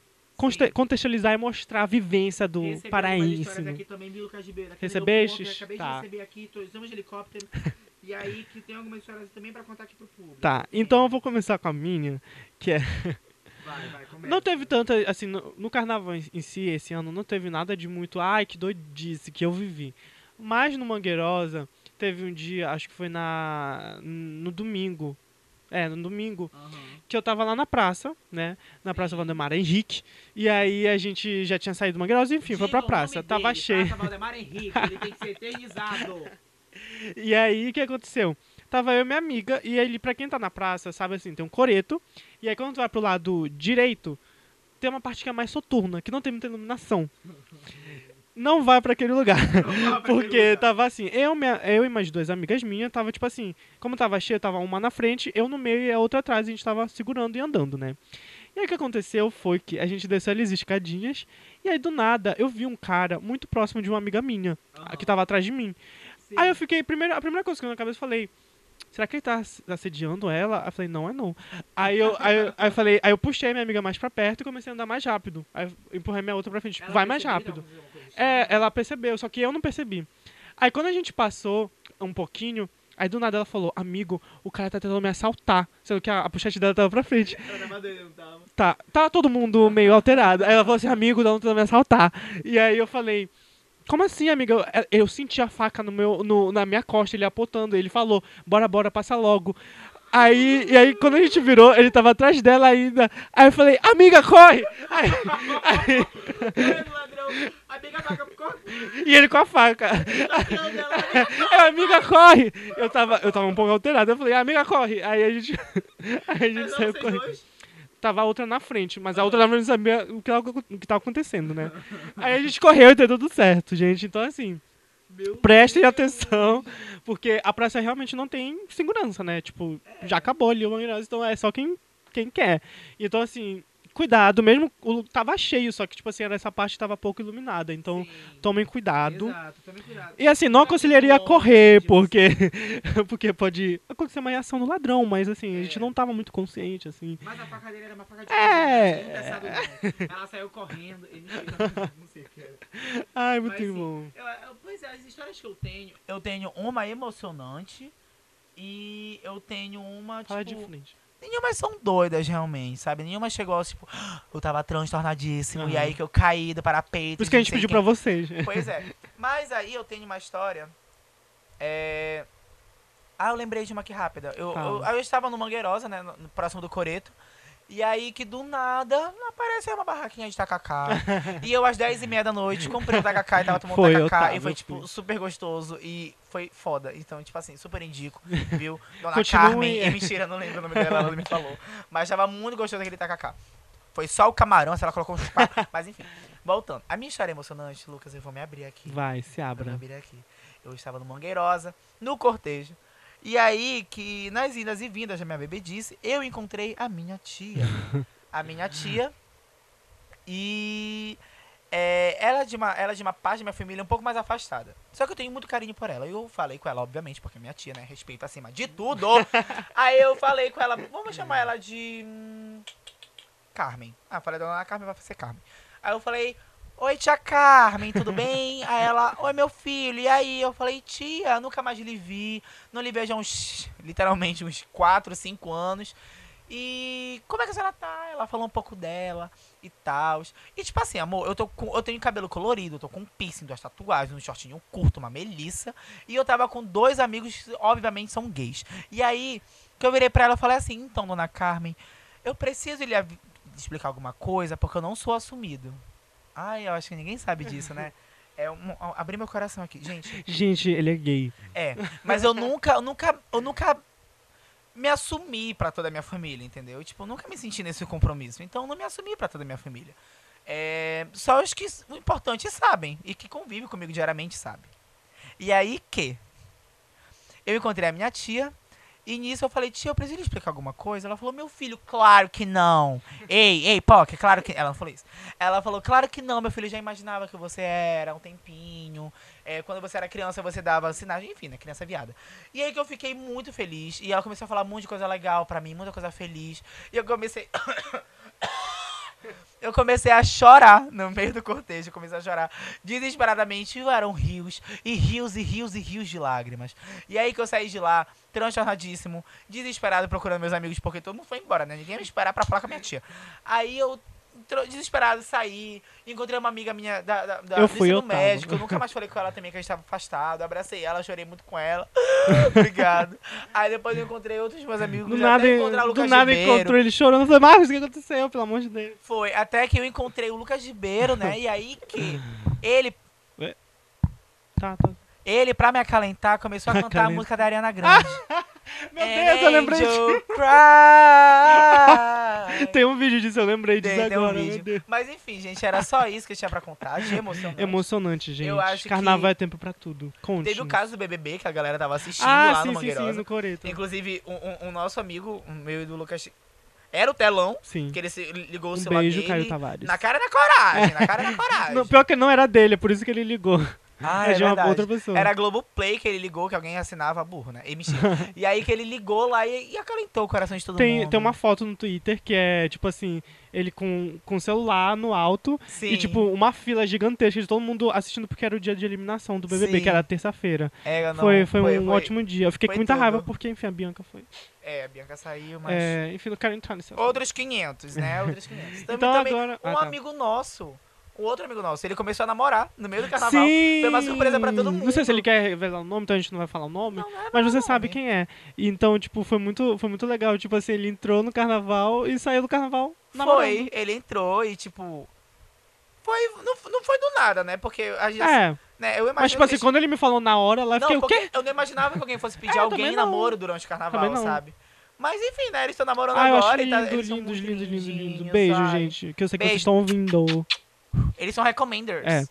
Speaker 1: contextualizar e mostrar a vivência do Recebi paraense.
Speaker 2: Aqui também, Lucas Ribeiro.
Speaker 1: Recebeste?
Speaker 2: Acabei
Speaker 1: tá.
Speaker 2: de receber aqui, estamos de helicóptero. e aí que tem algumas histórias também para contar aqui pro público.
Speaker 1: Tá, então eu vou começar com a minha, que é...
Speaker 2: Vai, vai,
Speaker 1: não teve tanta, assim, no, no, carnaval em si, esse ano, não teve nada de muito, ai, que doidice que eu vivi. Mas no Mangueirosa, teve um dia, acho que foi na no domingo, é, no domingo. Uhum. Que eu tava lá na praça, né? Na Praça Valdemar Henrique. E aí a gente já tinha saído do Mangueirosa, enfim, Diga foi pra praça. Tava dele, cheio.
Speaker 2: Praça Valdemar Henrique, ele tem que ser eternizado.
Speaker 1: E aí, o que aconteceu? Tava eu e minha amiga, e aí, pra quem tá na praça, sabe assim, tem um coreto. E aí, quando tu vai pro lado direito, tem uma parte que é mais soturna, que não tem muita iluminação não vai para aquele lugar. Porque aquele lugar. tava assim, eu, minha, eu e mais duas amigas minhas, tava tipo assim, como tava cheio, tava uma na frente, eu no meio e a outra atrás, a gente tava segurando e andando, né? E aí o que aconteceu foi que a gente desceu ali as escadinhas, e aí do nada eu vi um cara muito próximo de uma amiga minha, uhum. que tava atrás de mim. Sim. Aí eu fiquei, primeiro, a primeira coisa que eu na cabeça eu falei, será que ele tá assediando ela? Eu falei, não é não. Aí eu, aí, eu, aí eu falei, aí eu puxei minha amiga mais pra perto e comecei a andar mais rápido. Aí eu empurrei minha outra pra frente, tipo, vai mais rápido. É, ela percebeu, só que eu não percebi. Aí quando a gente passou um pouquinho, aí do nada ela falou, amigo, o cara tá tentando me assaltar. Sendo que a, a pochete dela tava pra frente. Tá, tava todo mundo meio alterado. Aí ela falou assim, amigo, ela tá tentando me assaltar. E aí eu falei, como assim, amiga? Eu, eu senti a faca no meu, no, na minha costa, ele apontando. Ele falou, bora, bora, passa logo. Aí, e aí, quando a gente virou, ele tava atrás dela ainda. Aí eu falei, amiga, corre! Aí, aí... E ele com a faca. Aí, amiga, corre! Eu tava, eu tava um pouco alterado. Eu falei, amiga, corre! Aí a gente. Aí a gente saiu correndo. Tava a outra na frente, mas a outra na frente não sabia o que, tava, o que tava acontecendo, né? Aí a gente correu e deu tudo certo, gente. Então, assim. Meu Prestem Deus. atenção, porque a praça realmente não tem segurança, né? Tipo, já acabou ali o Mangueiras, então é só quem, quem quer. Então, assim, cuidado, mesmo tava cheio, só que, tipo assim, essa parte tava pouco iluminada. Então,
Speaker 2: Sim.
Speaker 1: tomem cuidado.
Speaker 2: Exato, tome cuidado.
Speaker 1: E assim, não aconselharia correr, porque. porque pode acontecer uma reação no ladrão, mas assim, a gente
Speaker 2: É.
Speaker 1: não tava muito consciente, assim.
Speaker 2: Mas a facadeira era uma faca de
Speaker 1: É.
Speaker 2: pensado não. Ela saiu correndo. e mentira, não sei o que era.
Speaker 1: Ai, muito
Speaker 2: Mas, assim,
Speaker 1: bom.
Speaker 2: Eu- eu- pois é, as histórias que eu tenho. Eu tenho uma emocionante e eu tenho uma,
Speaker 1: Fala de
Speaker 2: tipo.
Speaker 1: frente.
Speaker 2: Nenhumas são doidas, realmente, sabe? Nenhuma chegou tipo, "Ah, eu tava transtornadíssimo, e
Speaker 1: Aham.
Speaker 2: aí que eu caí do parapeito.
Speaker 1: Por isso que a gente pediu
Speaker 2: quem.
Speaker 1: pra vocês.
Speaker 2: Pois é. Mas aí eu tenho uma história. É. Ah, eu lembrei de uma aqui rápida. Eu, eu, eu estava no Mangueirosa, né? no- próximo do Coreto. E aí que do nada apareceu uma barraquinha de tacacá. e eu às 10 e meia da noite comprei o tacacá e tava tomando
Speaker 1: Foi,
Speaker 2: tacacá.
Speaker 1: tava,
Speaker 2: e foi, tipo, super gostoso e foi foda. Então, tipo assim, super indico, viu? Dona
Speaker 1: Continue.
Speaker 2: Carmen. E mentira, não lembro o nome dela, ela me falou. Mas tava muito gostoso aquele tacacá. Foi só o camarão, se ela colocou uns quatro. Mas enfim, voltando. A minha história é emocionante, Lucas, eu vou me abrir aqui.
Speaker 1: Vai, se
Speaker 2: Eu vou
Speaker 1: abra.
Speaker 2: abrir aqui. Eu estava no Mangueirosa, no cortejo. E aí, que nas idas e vindas da minha bebedice, eu encontrei a minha tia. A minha tia. E é, ela, é de uma, ela é de uma parte da minha família um pouco mais afastada. Só que eu tenho muito carinho por ela. Eu falei com ela, obviamente, porque é minha tia, né? Respeito acima de tudo. aí eu falei com ela, vamos chamar ela de. hum, Carmen. Ah, falei, dona Carmen vai ser Carmen. Aí eu falei, Oi, tia Carmen, tudo bem? Aí ela, oi, meu filho. E aí? Eu falei, tia, nunca mais lhe vi. Não lhe vejo há uns, literalmente, uns 4, 5 anos. E como é que a senhora tá? Ela falou um pouco dela e tal. E tipo assim, amor, eu, tô com, eu tenho cabelo colorido, eu tô com um piercing, duas tatuagens, um shortinho curto, uma melissa. E eu tava com dois amigos que, obviamente, são gays. E aí, que eu virei pra ela e falei assim, então, dona Carmen, eu preciso lhe explicar alguma coisa, porque eu não sou assumido. Ai, eu acho que ninguém sabe disso, né? É um, abri meu coração aqui, gente.
Speaker 1: Gente, ele é gay.
Speaker 2: É, mas eu nunca, eu nunca, eu nunca me assumi pra toda a minha família, entendeu? Tipo, eu nunca me senti nesse compromisso, então eu não me assumi pra toda a minha família. É, só os que o importante sabem e que convivem comigo diariamente sabem. E aí que eu encontrei a minha tia e nisso eu falei, tia, eu preciso explicar alguma coisa? Ela falou, meu filho, claro que não. ei, ei, Poc, claro que... Ela não falou isso. Ela falou, claro que não, meu filho, já imaginava que você era um tempinho. É, quando você era criança, você dava sinais, enfim, né, criança viada. E aí que eu fiquei muito feliz. E ela começou a falar um monte de coisa legal pra mim, muita coisa feliz. E eu comecei... Eu comecei a chorar no meio do cortejo, comecei a chorar desesperadamente. E eram rios, e rios, e rios, e rios de lágrimas. E aí que eu saí de lá, transtornadíssimo, desesperado, procurando meus amigos, porque todo mundo foi embora, né? Ninguém me esperar pra falar com a minha tia. Aí eu, tro- desesperado, saí, encontrei uma amiga minha da, da, da
Speaker 1: Eu
Speaker 2: do
Speaker 1: fui, eu
Speaker 2: médico. Eu nunca mais falei com ela também, que a gente tava afastado. Abracei ela, chorei muito com ela. Obrigado. Aí depois eu encontrei outros meus amigos.
Speaker 1: Do nada,
Speaker 2: encontrar o
Speaker 1: do
Speaker 2: Lucas
Speaker 1: nada
Speaker 2: Ribeiro.
Speaker 1: encontrou ele chorando. Eu falei, Marcos, o que aconteceu? Pelo amor de Deus.
Speaker 2: Foi, até que eu encontrei o Lucas Ribeiro, né? E aí que ele,
Speaker 1: Tá, tá.
Speaker 2: ele pra me acalentar, começou a cantar a música da Ariana Grande.
Speaker 1: Meu Deus, eu lembrei disso. Tem um vídeo disso, eu lembrei disso
Speaker 2: Tem, tem um
Speaker 1: agora,
Speaker 2: vídeo.
Speaker 1: Deus.
Speaker 2: Mas enfim, gente, era só isso que eu tinha pra contar. De emocionante.
Speaker 1: Emocionante, gente.
Speaker 2: Eu acho
Speaker 1: Carnaval é tempo pra tudo. Conte.
Speaker 2: Teve o caso do BBB que a galera tava assistindo
Speaker 1: ah,
Speaker 2: lá
Speaker 1: sim,
Speaker 2: no
Speaker 1: sim,
Speaker 2: Mangueirosa.
Speaker 1: sim, no Coreto.
Speaker 2: Inclusive, um, um- um nosso amigo, um meu e do Lucas, era o telão,
Speaker 1: Sim.
Speaker 2: que ele ligou o
Speaker 1: Um
Speaker 2: celular
Speaker 1: beijo,
Speaker 2: dele.
Speaker 1: Caio Tavares.
Speaker 2: Na cara da coragem, na cara da coragem.
Speaker 1: Não, pior que não era dele, é por isso que ele ligou.
Speaker 2: Ah,
Speaker 1: é
Speaker 2: é
Speaker 1: de uma
Speaker 2: verdade.
Speaker 1: outra pessoa.
Speaker 2: Era Globoplay que ele ligou, que alguém assinava burro, né? E e aí que ele ligou lá e, e acalentou o coração de todo
Speaker 1: Tem,
Speaker 2: mundo.
Speaker 1: tem uma foto no Twitter que é, tipo assim, ele com, com o celular no alto
Speaker 2: Sim.
Speaker 1: e, tipo, uma fila gigantesca de todo mundo assistindo porque era o dia de eliminação do BBB,
Speaker 2: Sim.
Speaker 1: que era terça-feira.
Speaker 2: É, não,
Speaker 1: Foi, foi um ótimo dia. Eu fiquei
Speaker 2: foi
Speaker 1: com muita
Speaker 2: tudo.
Speaker 1: raiva porque, enfim, a Bianca foi.
Speaker 2: É, a Bianca saiu, mas...
Speaker 1: É, enfim, não quero entrar nesse assunto.
Speaker 2: Outros 500, né? Outros 500. Também,
Speaker 1: Então
Speaker 2: também
Speaker 1: agora-
Speaker 2: um
Speaker 1: ah, tá.
Speaker 2: amigo nosso, um outro amigo nosso, ele começou a namorar no meio do carnaval.
Speaker 1: Sim!
Speaker 2: Foi uma surpresa pra todo mundo.
Speaker 1: Não sei se ele quer revelar o nome, então a gente não vai falar o nome.
Speaker 2: Não, não é
Speaker 1: Mas você
Speaker 2: nome.
Speaker 1: sabe quem é. Então, tipo, foi muito, foi muito legal. Tipo assim, ele entrou no carnaval e saiu do carnaval namorando.
Speaker 2: Foi, ele entrou e, tipo... Foi, não, não foi do nada, né? Porque a gente...
Speaker 1: É,
Speaker 2: né, eu
Speaker 1: mas tipo assim, quando ele me falou na hora lá, eu fiquei,
Speaker 2: Não,
Speaker 1: o quê?
Speaker 2: eu não imaginava que alguém fosse pedir
Speaker 1: É,
Speaker 2: alguém namoro durante o carnaval, sabe? Mas enfim, né? Eles estão namorando
Speaker 1: Ah, eu acho
Speaker 2: agora e tá,
Speaker 1: lindo, lindo, lindo, lindo, lindo. Beijo,
Speaker 2: sabe?
Speaker 1: gente. Que eu sei que
Speaker 2: Beijo.
Speaker 1: vocês estão ouvindo.
Speaker 2: Eles são recommenders.
Speaker 1: É.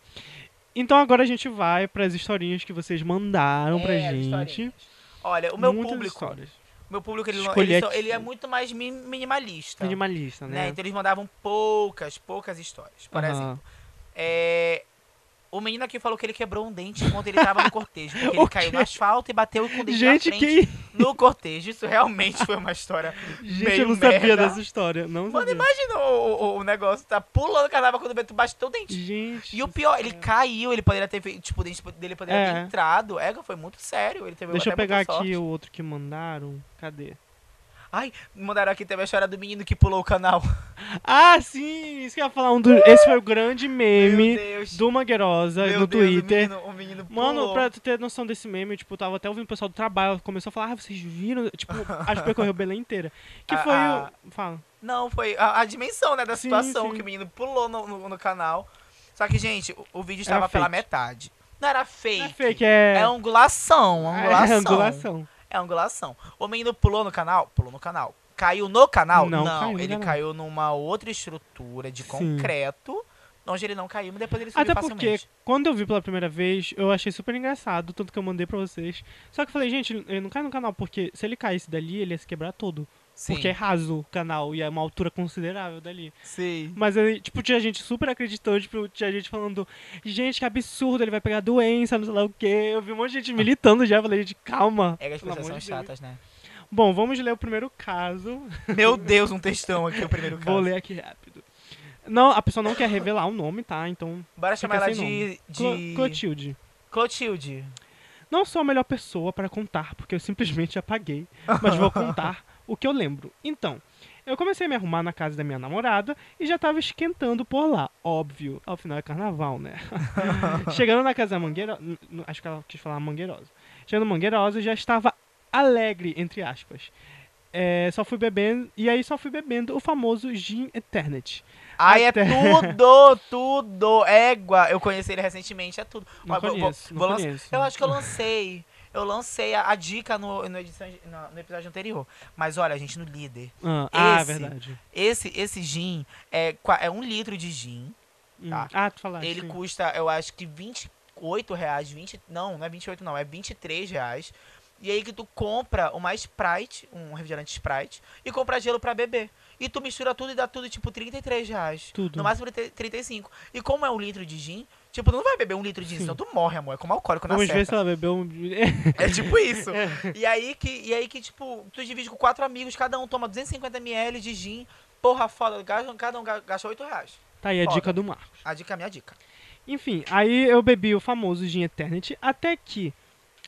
Speaker 1: Então agora a gente vai pras historinhas que vocês mandaram pra
Speaker 2: É, as
Speaker 1: gente.
Speaker 2: Olha, o meu
Speaker 1: Muitas
Speaker 2: público,
Speaker 1: histórias.
Speaker 2: Meu público, ele, ele, só- ele é muito mais mi- minimalista.
Speaker 1: Minimalista,
Speaker 2: né?
Speaker 1: né?
Speaker 2: Então eles mandavam poucas, poucas histórias. Por exemplo, é, o menino aqui falou que ele quebrou um dente enquanto ele tava no cortejo. Porque ele caiu no asfalto e bateu com o dente
Speaker 1: Gente,
Speaker 2: na frente
Speaker 1: que.
Speaker 2: no cortejo. Isso realmente foi uma história
Speaker 1: Gente,
Speaker 2: meio
Speaker 1: eu não sabia
Speaker 2: merda.
Speaker 1: dessa história. Não
Speaker 2: Mano,
Speaker 1: sabia.
Speaker 2: imagina o, o, o negócio, tá pulando o carnaval quando o Beto bate teu dente.
Speaker 1: Gente.
Speaker 2: E o pior, ele caiu, ele poderia ter feito, tipo, o dente dele poderia ter
Speaker 1: É.
Speaker 2: entrado. É, foi muito sério. Ele teve
Speaker 1: Deixa eu pegar aqui o outro que mandaram. Cadê?
Speaker 2: Ai, mandaram aqui também a história do menino que pulou o canal.
Speaker 1: Ah, sim! Isso que eu ia falar. Um do... Esse foi o grande meme do Mangueirosa
Speaker 2: Meu
Speaker 1: no
Speaker 2: Deus,
Speaker 1: Twitter.
Speaker 2: O menino, o menino
Speaker 1: Mano, pra tu ter noção desse meme, tipo, eu tava até ouvindo o pessoal do trabalho, começou a falar, ah, vocês viram? Tipo, acho que percorreu Belém inteira. Que
Speaker 2: Ah,
Speaker 1: foi
Speaker 2: ah.
Speaker 1: o... Fala.
Speaker 2: Não, foi a, a dimensão, né, da
Speaker 1: Sim,
Speaker 2: situação
Speaker 1: sim.
Speaker 2: que o menino pulou no, no, no canal. Só que, gente, o, o vídeo estava pela metade. Não era fake.
Speaker 1: É fake, é...
Speaker 2: É angulação, angulação.
Speaker 1: É angulação.
Speaker 2: É angulação. O menino pulou no canal? Pulou no canal. Caiu no canal?
Speaker 1: Não,
Speaker 2: Não,
Speaker 1: caiu
Speaker 2: ele
Speaker 1: canal.
Speaker 2: caiu numa outra estrutura de
Speaker 1: Sim.
Speaker 2: concreto, onde ele não caiu, mas depois ele subiu
Speaker 1: Até porque,
Speaker 2: facilmente.
Speaker 1: quando eu vi pela primeira vez, eu achei super engraçado, tanto que eu mandei pra vocês. Só que eu falei, gente, ele não cai no canal, porque se ele caísse dali, ele ia se quebrar todo.
Speaker 2: Sim,
Speaker 1: Porque é raso o canal e é uma altura considerável dali.
Speaker 2: sim.
Speaker 1: Mas aí, tipo, tinha gente super acreditando, tipo, tinha gente falando, gente, que absurdo, ele vai pegar doença, não sei lá o quê. Eu vi um monte de gente militando já, falei, gente, calma.
Speaker 2: É que as pessoas são
Speaker 1: de
Speaker 2: chatas, né?
Speaker 1: Bom, vamos ler o primeiro caso.
Speaker 2: Meu Deus, um textão aqui, o primeiro caso.
Speaker 1: Vou ler aqui rápido. Não, a pessoa não quer revelar o nome, tá? Então,
Speaker 2: Bora chamar ela
Speaker 1: sem
Speaker 2: de,
Speaker 1: Clo-
Speaker 2: de...
Speaker 1: Clotilde.
Speaker 2: Clotilde.
Speaker 1: Não sou a melhor pessoa para contar, porque eu simplesmente apaguei, mas vou contar o que eu lembro. Então, eu comecei a me arrumar na casa da minha namorada e já tava esquentando por lá, óbvio. Ao final é carnaval, né? Chegando na casa da Mangueirosa, acho que ela quis falar Mangueirosa. Chegando na Mangueirosa, já estava alegre, entre aspas. É, só fui bebendo, e aí só fui bebendo o famoso Gin Eternity.
Speaker 2: Ai, é
Speaker 1: Até-
Speaker 2: tudo, tudo. Égua. Eu conheci ele recentemente, é tudo.
Speaker 1: Não
Speaker 2: vou-
Speaker 1: conheço,
Speaker 2: vou-
Speaker 1: não
Speaker 2: vou
Speaker 1: conheço.
Speaker 2: Eu acho que eu lancei. Eu lancei a, a dica no, no, edição, no, no episódio anterior. Mas olha, gente, no líder.
Speaker 1: Ah, ah, é
Speaker 2: Esse-
Speaker 1: verdade.
Speaker 2: Esse, esse gin é, é um litro de gin.
Speaker 1: Hum.
Speaker 2: Tá.
Speaker 1: Ah, tu falaste.
Speaker 2: Ele
Speaker 1: sim.
Speaker 2: custa, eu acho que 28 reais. 20, não, não é 28 não, é 23 reais. E aí que tu compra uma Sprite, um refrigerante Sprite, e compra gelo pra beber. E tu mistura tudo e dá tudo tipo 33 reais.
Speaker 1: Tudo.
Speaker 2: No máximo 30 35. E como é um litro de gin, tipo, tu não vai beber um litro de gin,
Speaker 1: Sim.
Speaker 2: senão tu morre, amor. É como alcoólico na
Speaker 1: Vamos ver se ela bebeu um.
Speaker 2: É tipo isso.
Speaker 1: É.
Speaker 2: E aí que, e aí que tipo, tu divide com quatro amigos, cada um toma 250ml de gin. Porra foda, cada um ga- gasta 8 reais.
Speaker 1: Tá aí a
Speaker 2: Foda.
Speaker 1: dica do Marcos.
Speaker 2: A dica é a minha dica.
Speaker 1: Enfim, aí eu bebi o famoso Gin Eternity até que.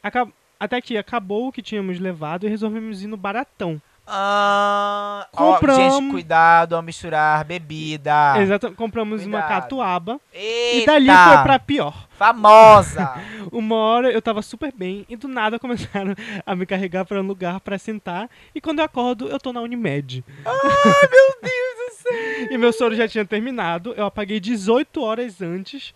Speaker 1: aca- Até que acabou o que tínhamos levado e resolvemos ir no Baratão.
Speaker 2: Ah, ó,
Speaker 1: Compramos-
Speaker 2: gente, cuidado ao misturar bebida.
Speaker 1: Exato, compramos uma
Speaker 2: cuidado.
Speaker 1: catuaba
Speaker 2: Eita,
Speaker 1: e dali foi pra pior.
Speaker 2: Famosa.
Speaker 1: Uma hora eu tava super bem e do nada começaram a me carregar pra um lugar pra sentar e quando eu acordo eu tô na Unimed.
Speaker 2: Ai, meu Deus do céu.
Speaker 1: E meu soro já tinha terminado, eu apaguei 18 horas antes.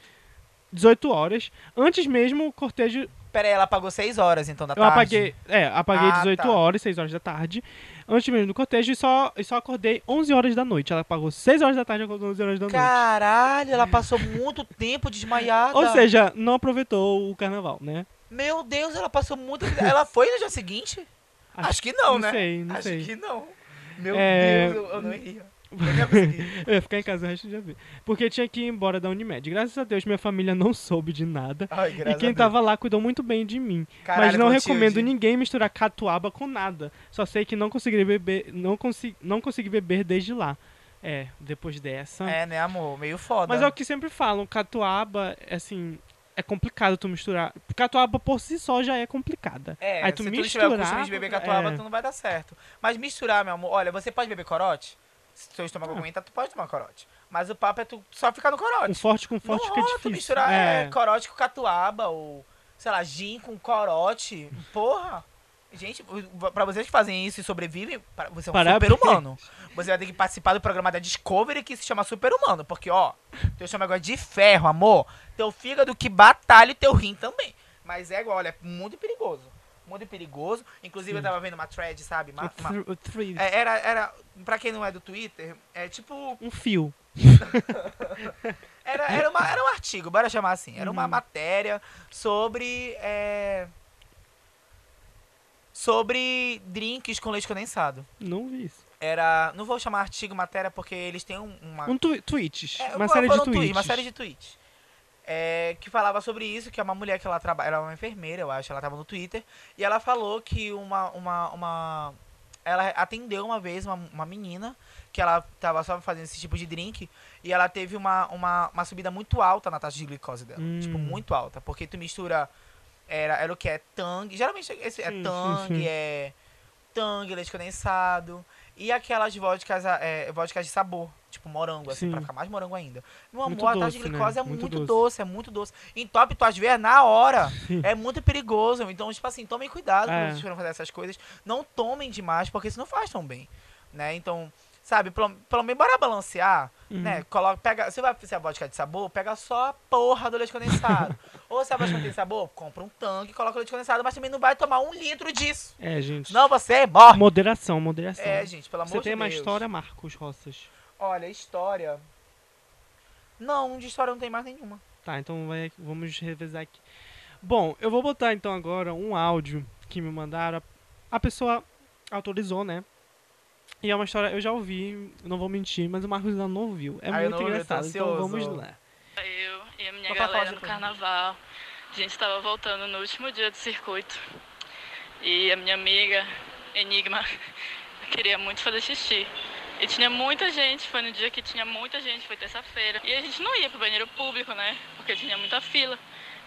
Speaker 1: 18 horas. Antes mesmo o cortejo
Speaker 2: Pera aí, ela pagou 6 horas então da
Speaker 1: Eu
Speaker 2: tarde.
Speaker 1: apaguei, é, apaguei
Speaker 2: Ah,
Speaker 1: 18
Speaker 2: tá.
Speaker 1: horas, 6 horas da tarde, antes mesmo do cortejo, e só, e só acordei 11 horas da noite. Ela apagou 6 horas da tarde e acordou 11 horas da noite.
Speaker 2: Caralho, ela passou muito tempo desmaiada.
Speaker 1: Ou seja, não aproveitou o carnaval, né?
Speaker 2: Meu Deus, ela passou muito. Ela foi no dia seguinte? Acho, que não,
Speaker 1: não
Speaker 2: né?
Speaker 1: sei, não
Speaker 2: Acho
Speaker 1: sei.
Speaker 2: que não. Meu
Speaker 1: É,
Speaker 2: Deus, eu, eu não iria. Eu ia
Speaker 1: ficar em casa o resto do dia. ver. Porque tinha que ir embora da Unimed. Graças a Deus, minha família não soube de nada.
Speaker 2: Ai,
Speaker 1: E quem tava lá cuidou muito bem de mim.
Speaker 2: Caralho,
Speaker 1: Mas não recomendo ninguém misturar catuaba com nada. Só sei que não consegui beber, não consegui, não consegui beber desde lá. É, depois dessa.
Speaker 2: É, né, amor? Meio foda.
Speaker 1: Mas é o que sempre falam, catuaba, assim, é complicado tu misturar. Catuaba por si só já é complicada.
Speaker 2: É,
Speaker 1: Aí tu
Speaker 2: se tu não tiver o
Speaker 1: misturar,
Speaker 2: costume de beber catuaba,
Speaker 1: é.
Speaker 2: tu não vai dar certo. Mas misturar, meu amor, olha, você pode beber corote? Se seu estômago
Speaker 1: Ah.
Speaker 2: aguenta, tu pode tomar corote. Mas o papo é tu só ficar no corote.
Speaker 1: Um forte com
Speaker 2: não
Speaker 1: forte fica
Speaker 2: rola tu
Speaker 1: difícil.
Speaker 2: misturar é.
Speaker 1: é.
Speaker 2: corote com catuaba, ou, sei lá, gin com corote. Porra! Gente, pra vocês que fazem isso e sobrevivem, você é um
Speaker 1: Parabéns.
Speaker 2: super-humano. Você vai ter que participar do programa da Discovery que se chama Super-Humano. Porque, ó, teu estômago é de ferro, amor. Teu fígado que batalha e teu rim também. Mas é igual, olha, é muito perigoso. Muito perigoso. Inclusive,
Speaker 1: Sim.
Speaker 2: eu tava vendo uma thread, sabe? Uma- uma-
Speaker 1: o thread.
Speaker 2: é, era, era, pra quem não é do Twitter, é tipo
Speaker 1: Um fio.
Speaker 2: era, era, uma, era um artigo, bora chamar assim. Era uma
Speaker 1: Uhum.
Speaker 2: matéria sobre. é, sobre drinks com leite condensado.
Speaker 1: Não vi isso.
Speaker 2: Era. Não vou chamar artigo matéria porque eles têm um- uma.
Speaker 1: Um tu tweets.
Speaker 2: É,
Speaker 1: uma série de
Speaker 2: tweets. Uma série de tweets. É, que falava sobre isso, que é uma mulher que ela trabalha. Era uma enfermeira, eu acho. Ela tava no Twitter. E ela falou que uma. uma, uma ela atendeu uma vez uma, uma menina que ela tava só fazendo esse tipo de drink. E ela teve uma, uma, uma subida muito alta na taxa de glicose dela.
Speaker 1: Hum.
Speaker 2: Tipo, muito alta. Porque tu mistura. Era, era o que? É tang. Geralmente esse é
Speaker 1: Sim, sim,
Speaker 2: tang,
Speaker 1: sim.
Speaker 2: é. Tang, leite condensado. E aquelas vodkas, é, vodkas de sabor. Tipo morango, assim,
Speaker 1: Sim.
Speaker 2: pra ficar mais morango ainda. Meu
Speaker 1: Muito
Speaker 2: amor, a taxa de
Speaker 1: né?
Speaker 2: glicose é
Speaker 1: Muito
Speaker 2: muito,
Speaker 1: doce.
Speaker 2: doce. é muito doce. Entope tuas veias na hora.
Speaker 1: Sim.
Speaker 2: É muito perigoso. Então, tipo assim, tomem cuidado
Speaker 1: É.
Speaker 2: quando vocês forem fazer essas coisas. Não tomem demais, porque isso não faz tão bem. Né? Então, sabe, pelo, pelo menos bora balancear,
Speaker 1: Uhum.
Speaker 2: né? Coloca, pega, você vai fazer a vodka de sabor, pega só a porra do leite condensado. Ou se a vodka tem sabor, compra um tanque, coloca o leite condensado, mas também não vai tomar um litro disso.
Speaker 1: É, gente.
Speaker 2: Senão você morre.
Speaker 1: Moderação, moderação.
Speaker 2: É, gente, pelo amor
Speaker 1: Você
Speaker 2: de
Speaker 1: tem uma
Speaker 2: Deus.
Speaker 1: história, Marcos Roças?
Speaker 2: Olha, história. Não, de história não tem mais nenhuma.
Speaker 1: Tá, então vai, vamos revezar aqui. Bom, eu vou botar então agora um áudio que me mandaram. A pessoa autorizou, né? E é uma história, eu já ouvi, não vou mentir, mas o Marcos ainda não ouviu. É
Speaker 2: Ah,
Speaker 1: muito
Speaker 2: não
Speaker 1: engraçado, então vamos lá.
Speaker 3: E a minha
Speaker 2: falar
Speaker 3: galera no carnaval. A gente estava voltando no último dia do circuito. E a minha amiga, Enigma, queria muito fazer xixi. E tinha muita gente, foi no dia que tinha muita gente, foi terça-feira. E a gente não ia pro banheiro público, né? Porque tinha muita fila.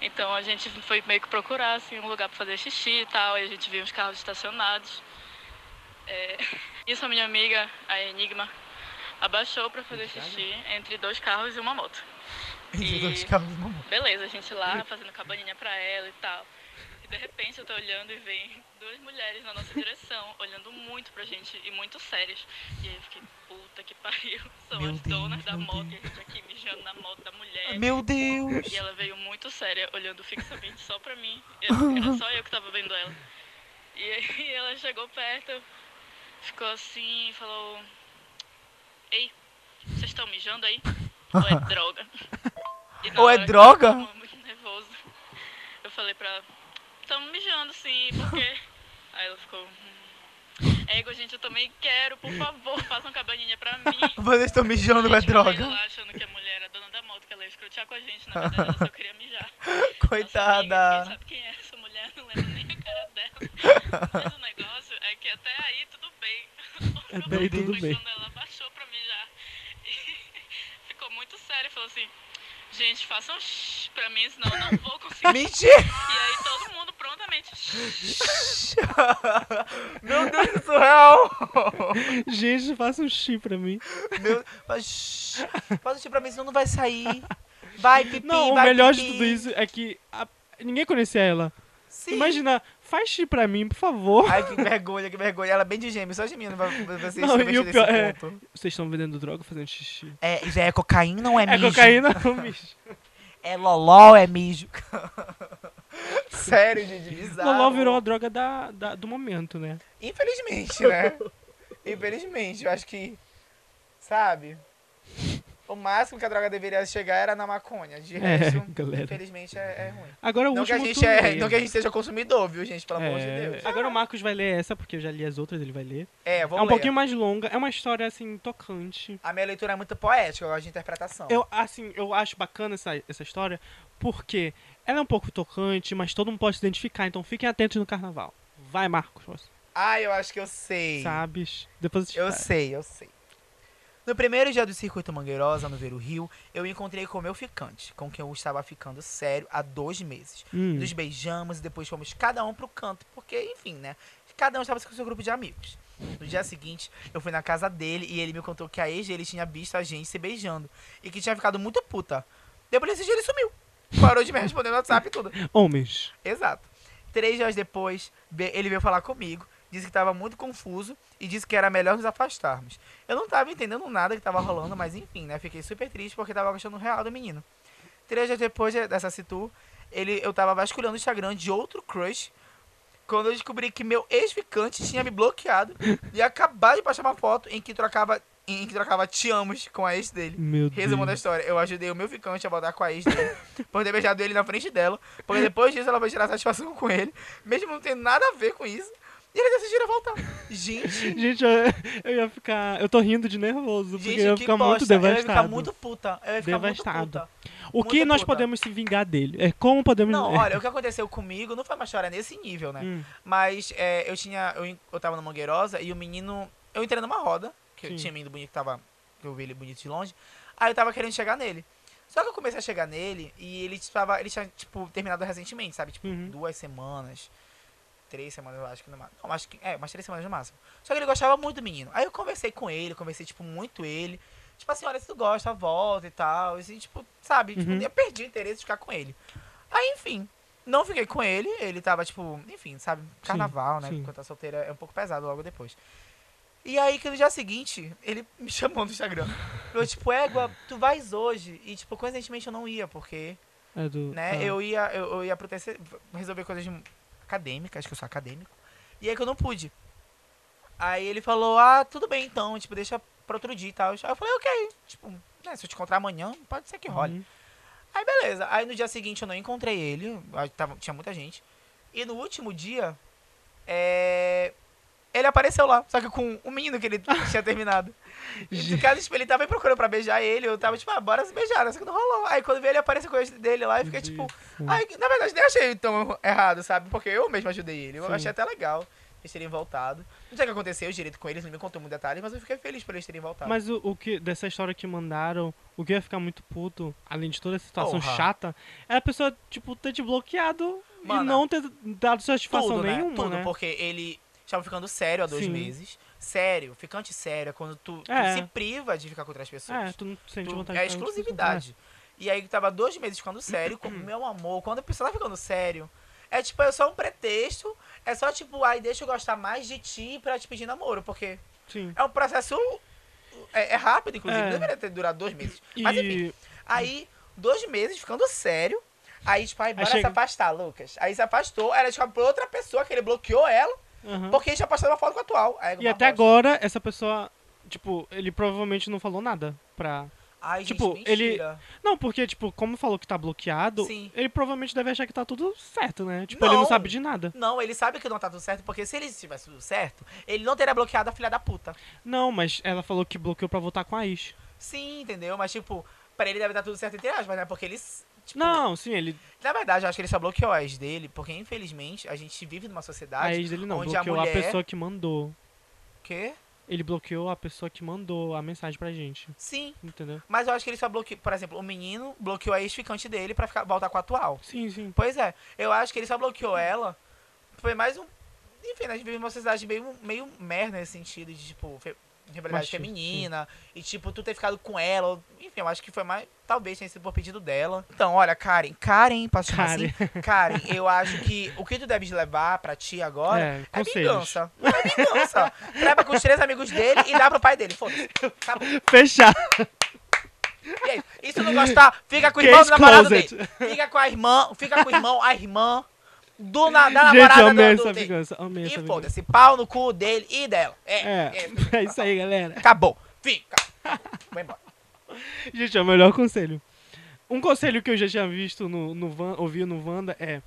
Speaker 3: Então a gente foi meio que procurar assim, um lugar para fazer xixi e tal. E a gente viu os carros estacionados. É, Isso a minha amiga, a Enigma, abaixou para fazer xixi entre dois carros e uma moto. E-
Speaker 2: Dois carros no mundo.
Speaker 3: Beleza, a gente lá fazendo cabaninha pra ela e tal. E de repente eu tô olhando e vem duas mulheres na nossa direção, olhando muito pra gente e muito sérias. E aí eu fiquei, puta que pariu, são
Speaker 2: Meu
Speaker 3: as donas
Speaker 2: Deus,
Speaker 3: da
Speaker 2: meu
Speaker 3: moto
Speaker 2: Deus.
Speaker 3: e a gente aqui mijando na moto da mulher.
Speaker 2: Meu Deus!
Speaker 3: E ela veio muito séria, olhando fixamente só pra mim. Era só eu que tava vendo ela. E aí ela chegou perto, ficou assim e falou: Ei, vocês estão mijando aí? Ou é droga?
Speaker 2: Ou é droga?
Speaker 3: eu tava muito nervoso. Eu falei pra ela: Estamos mijando sim, porque. Aí ela ficou. "Hum, Ego, gente, eu também quero, por favor, façam cabaninha pra mim.
Speaker 2: Vocês estão mijando, é
Speaker 3: Gente, eu saí
Speaker 2: droga.
Speaker 3: lá achando que a mulher era dona da moto, que ela ia escrotear com a gente. Na verdade, ela só queria mijar. Nossa amiga,
Speaker 2: Coitada.
Speaker 3: sabe quem é essa mulher, não lembro nem a cara dela. Mas o negócio é que até aí tudo bem. O problema
Speaker 1: aí tudo bem.
Speaker 3: quando ela baixou pra mijar e ficou muito séria e falou assim: Gente, façam shh pra mim, senão eu não vou conseguir.
Speaker 2: Mentira!
Speaker 3: E aí todo mundo prontamente.
Speaker 2: Meu Deus, que surreal!
Speaker 1: Gente, faça um chi pra mim.
Speaker 2: Meu, faz, faz o tipo pra mim, senão não vai sair. Vai, pipi,
Speaker 1: Não, o
Speaker 2: vai,
Speaker 1: melhor de
Speaker 2: pipi.
Speaker 1: tudo isso é que a- ninguém conhecia ela.
Speaker 2: Sim.
Speaker 1: Imagina, faz chi pra mim, por favor.
Speaker 2: Ai, que vergonha, que vergonha. Ela é bem de gêmeo, só de mim não vai, vai ser
Speaker 1: Não, e o pior é-. Vocês estão vendendo droga fazendo xixi.
Speaker 2: É, já é cocaína ou é
Speaker 1: É
Speaker 2: mijo?
Speaker 1: cocaína ou mijo?
Speaker 2: É loló ou é mijo? Sério, gente, bizarro.
Speaker 1: Loló virou a droga da, da- do momento, né?
Speaker 2: Infelizmente, né? Infelizmente, eu acho que, sabe? O máximo que a droga deveria chegar era na maconha. De
Speaker 1: É,
Speaker 2: resto,
Speaker 1: galera.
Speaker 2: infelizmente, é, é ruim.
Speaker 1: Agora o
Speaker 2: Não que, a gente é, não que a gente seja consumidor, viu, gente? Pelo amor de
Speaker 1: É,
Speaker 2: Deus.
Speaker 1: Agora o Marcos vai ler essa, porque eu já li as outras, ele vai ler.
Speaker 2: É, vou
Speaker 1: é um
Speaker 2: ler.
Speaker 1: pouquinho mais longa, é uma história, assim, tocante.
Speaker 2: A minha leitura é muito poética, eu gosto de interpretação.
Speaker 1: Eu, assim, eu acho bacana essa, essa história, porque ela é um pouco tocante, mas todo mundo pode se identificar, então fiquem atentos no carnaval. Vai, Marcos,
Speaker 2: Ah, eu acho que eu sei.
Speaker 1: sabes? Depois eu te
Speaker 2: Eu sei, eu sei. No primeiro dia do circuito Mangueirosa, no Ver o Rio, eu encontrei com o meu ficante, com quem eu estava ficando sério há dois meses.
Speaker 1: Hum,
Speaker 2: Nos beijamos e depois fomos cada um pro canto, porque, enfim, né? Cada um estava com seu grupo de amigos. No dia seguinte, eu fui na casa dele e ele me contou que a ex dele tinha visto a gente se beijando e que tinha ficado muito puta. Depois desse dia ele sumiu. Parou de me responder no WhatsApp e tudo.
Speaker 1: Homens.
Speaker 2: Exato. Três dias depois, ele veio falar comigo, disse que estava muito confuso e disse que era melhor nos afastarmos. Eu não estava entendendo nada que estava rolando, mas enfim, né? Fiquei super triste porque estava gostando real do menino. Três dias depois de- dessa situ, ele, eu tava vasculhando o Instagram de outro crush quando eu descobri que meu ex-ficante tinha me bloqueado e acabado de postar uma foto em que trocava em que trocava te amos com a ex dele.
Speaker 1: Meu
Speaker 2: Resumo da
Speaker 1: Deus.
Speaker 2: história, eu ajudei o meu ficante a voltar com a ex dele, por ter beijado ele na frente dela, porque depois disso ela foi tirar satisfação com ele, mesmo não tendo nada a ver com isso. E eles decidiram voltar. Gente.
Speaker 1: Gente, eu, eu ia ficar. Eu tô rindo de nervoso, porque
Speaker 2: Gente,
Speaker 1: eu ia
Speaker 2: que
Speaker 1: ficar
Speaker 2: bosta.
Speaker 1: muito devastado.
Speaker 2: Eu ia ficar muito puta. Eu ia ficar
Speaker 1: Devastado.
Speaker 2: muito puta.
Speaker 1: o que
Speaker 2: muito
Speaker 1: nós
Speaker 2: puta.
Speaker 1: podemos se vingar dele? É como podemos.
Speaker 2: Não, olha, o que aconteceu comigo não foi uma história nesse nível, né?
Speaker 1: Hum,
Speaker 2: Mas é, eu tinha. Eu, eu tava no Mangueirosa e o menino. Eu entrei numa roda, que
Speaker 1: Sim.
Speaker 2: eu tinha menino bonito que tava. que Eu vi ele bonito de longe. Aí eu tava querendo chegar nele. Só que eu comecei a chegar nele e ele tava. Ele tinha, tipo, terminado recentemente, sabe? Tipo,
Speaker 1: Uhum.
Speaker 2: duas semanas. Três semanas, eu acho que no máximo. Não, acho que. É, umas três semanas no máximo. Só que ele gostava muito do menino. Aí eu conversei com ele, conversei, tipo, muito ele. Tipo assim, olha, se tu gosta, volta e tal. Assim, tipo, sabe? Tipo,
Speaker 1: Uhum.
Speaker 2: eu perdi o interesse de ficar com ele. Aí, enfim. Não fiquei com ele, ele tava, tipo, enfim, sabe? Carnaval, né?
Speaker 1: sim.
Speaker 2: Enquanto tá solteira é um pouco pesado logo depois. E aí, que no dia seguinte, ele me chamou no Instagram. Falou, tipo, égua, tu vais hoje. E, tipo, coincidentemente eu não ia, porque,
Speaker 1: é do,
Speaker 2: né,
Speaker 1: ah,
Speaker 2: eu ia, eu, eu ia pro TC, resolver coisas de- acadêmicas, que eu sou acadêmico. E aí que eu não pude. Aí ele falou, ah, tudo bem então, tipo, deixa pra outro dia e tal. Aí eu falei, ok, tipo, né, se eu te encontrar amanhã, pode ser que role.
Speaker 1: uhum.
Speaker 2: Aí beleza. Aí no dia seguinte eu não encontrei ele. Tava, tinha muita gente. E no último dia, é, ele apareceu lá. Só que com o menino que ele tinha terminado. E caso, tipo, ele tava me procurando pra beijar ele. Eu tava tipo, ah, bora se beijar. Só que não rolou. Aí quando veio ele apareceu com o dele lá. E fiquei tipo. Aí, na verdade, nem achei tão errado, sabe? Porque eu mesmo ajudei ele. Eu
Speaker 1: Sim.
Speaker 2: achei até legal eles terem voltado. Não sei o que aconteceu direito com eles, não me contou muito detalhe, mas eu fiquei feliz por eles terem voltado.
Speaker 1: Mas o, o que dessa história que mandaram, o que ia ficar muito puto, além de toda essa situação
Speaker 2: Porra.
Speaker 1: chata, é a pessoa, tipo, ter te bloqueado e
Speaker 2: Mana,
Speaker 1: não ter dado satisfação
Speaker 2: Tudo, né?
Speaker 1: nenhuma,
Speaker 2: Tudo,
Speaker 1: né?
Speaker 2: porque ele estava ficando sério há dois
Speaker 1: Sim.
Speaker 2: meses. Sério, ficante sério é quando tu, tu
Speaker 1: É.
Speaker 2: se priva de ficar com outras pessoas.
Speaker 1: É, tu não sente
Speaker 2: Tu-
Speaker 1: vontade
Speaker 2: é exclusividade. E aí tava dois meses ficando sério, com meu amor, quando a pessoa tá ficando sério, é tipo, é só um pretexto, é só tipo, ai, deixa eu gostar mais de ti pra te pedir namoro, porque.
Speaker 1: Sim.
Speaker 2: é um processo. É, é rápido, inclusive,
Speaker 1: É.
Speaker 2: não deveria ter durado dois meses. Mas enfim,
Speaker 1: E
Speaker 2: aí, dois meses ficando sério. Aí, tipo, ai, bora
Speaker 1: chega-
Speaker 2: se afastar, Lucas. Aí se afastou, ela descobre pra outra pessoa que ele bloqueou ela,
Speaker 1: aham.
Speaker 2: porque ele tinha postado uma foto com a atual. Aí,
Speaker 1: E
Speaker 2: uma
Speaker 1: até agora, essa pessoa, tipo, ele provavelmente não falou nada pra.
Speaker 2: Ai,
Speaker 1: tipo,
Speaker 2: gente,
Speaker 1: ele-
Speaker 2: mentira.
Speaker 1: Não, porque, tipo, como falou que tá bloqueado,
Speaker 2: Sim.
Speaker 1: ele provavelmente deve achar que tá tudo certo, né? Tipo, ele não
Speaker 2: Não.
Speaker 1: sabe de nada.
Speaker 2: Não, ele sabe que não tá tudo certo, porque se ele tivesse tudo certo, ele não teria bloqueado a filha da puta.
Speaker 1: Não, mas ela falou que bloqueou pra voltar com a ex.
Speaker 2: Sim, entendeu? Mas, tipo, pra ele deve estar tudo certo entre aspas, né? Porque eles. Tipo,
Speaker 1: Não, sim, ele.
Speaker 2: Na verdade, eu acho que ele só bloqueou a ex dele, porque infelizmente a gente vive numa
Speaker 1: A
Speaker 2: sociedade.
Speaker 1: ex dele não,
Speaker 2: onde a
Speaker 1: bloqueou a,
Speaker 2: mulher-
Speaker 1: pessoa que mandou.
Speaker 2: Que?
Speaker 1: Ele bloqueou a pessoa que mandou a mensagem pra gente.
Speaker 2: Sim.
Speaker 1: Entendeu?
Speaker 2: Mas eu acho que ele só bloqueou. Por exemplo, o menino bloqueou a ex-ficante dele pra ficar, voltar com a atual.
Speaker 1: Sim, sim.
Speaker 2: Pois é, eu acho que ele só bloqueou ela. Foi mais um. Enfim, né, a gente vive numa sociedade meio, meio merda nesse sentido de, tipo, fe... rivalidade
Speaker 1: Machista,
Speaker 2: feminina. E, tipo, tu ter ficado com ela. Enfim, eu acho que foi mais. Talvez tenha sido por pedido dela. Então, olha, Karen. Karen, posso chamar
Speaker 1: Karen.
Speaker 2: assim? Karen, eu acho que o que tu deves levar pra ti agora
Speaker 1: É,
Speaker 2: é, vingança. Não é vingança. Leva com os três amigos dele e dá pro pai dele. Foda-se. Acabou.
Speaker 1: Fechar.
Speaker 2: E é. E se não gostar, fica com o
Speaker 1: Case
Speaker 2: irmão do namorado
Speaker 1: closed.
Speaker 2: dele. Fica com a irmã, fica com o irmão, a irmã do, na, da
Speaker 1: Gente,
Speaker 2: namorada
Speaker 1: amei
Speaker 2: do, do
Speaker 1: essa
Speaker 2: dele.
Speaker 1: vingança. Amei
Speaker 2: E foda-se, pau no cu dele e dela. É,
Speaker 1: É,
Speaker 2: é.
Speaker 1: é isso aí, galera.
Speaker 2: Acabou. Fica. Vai embora.
Speaker 1: Gente, é o melhor conselho. Um conselho que eu já tinha visto no, no Van, ouvi no Wanda é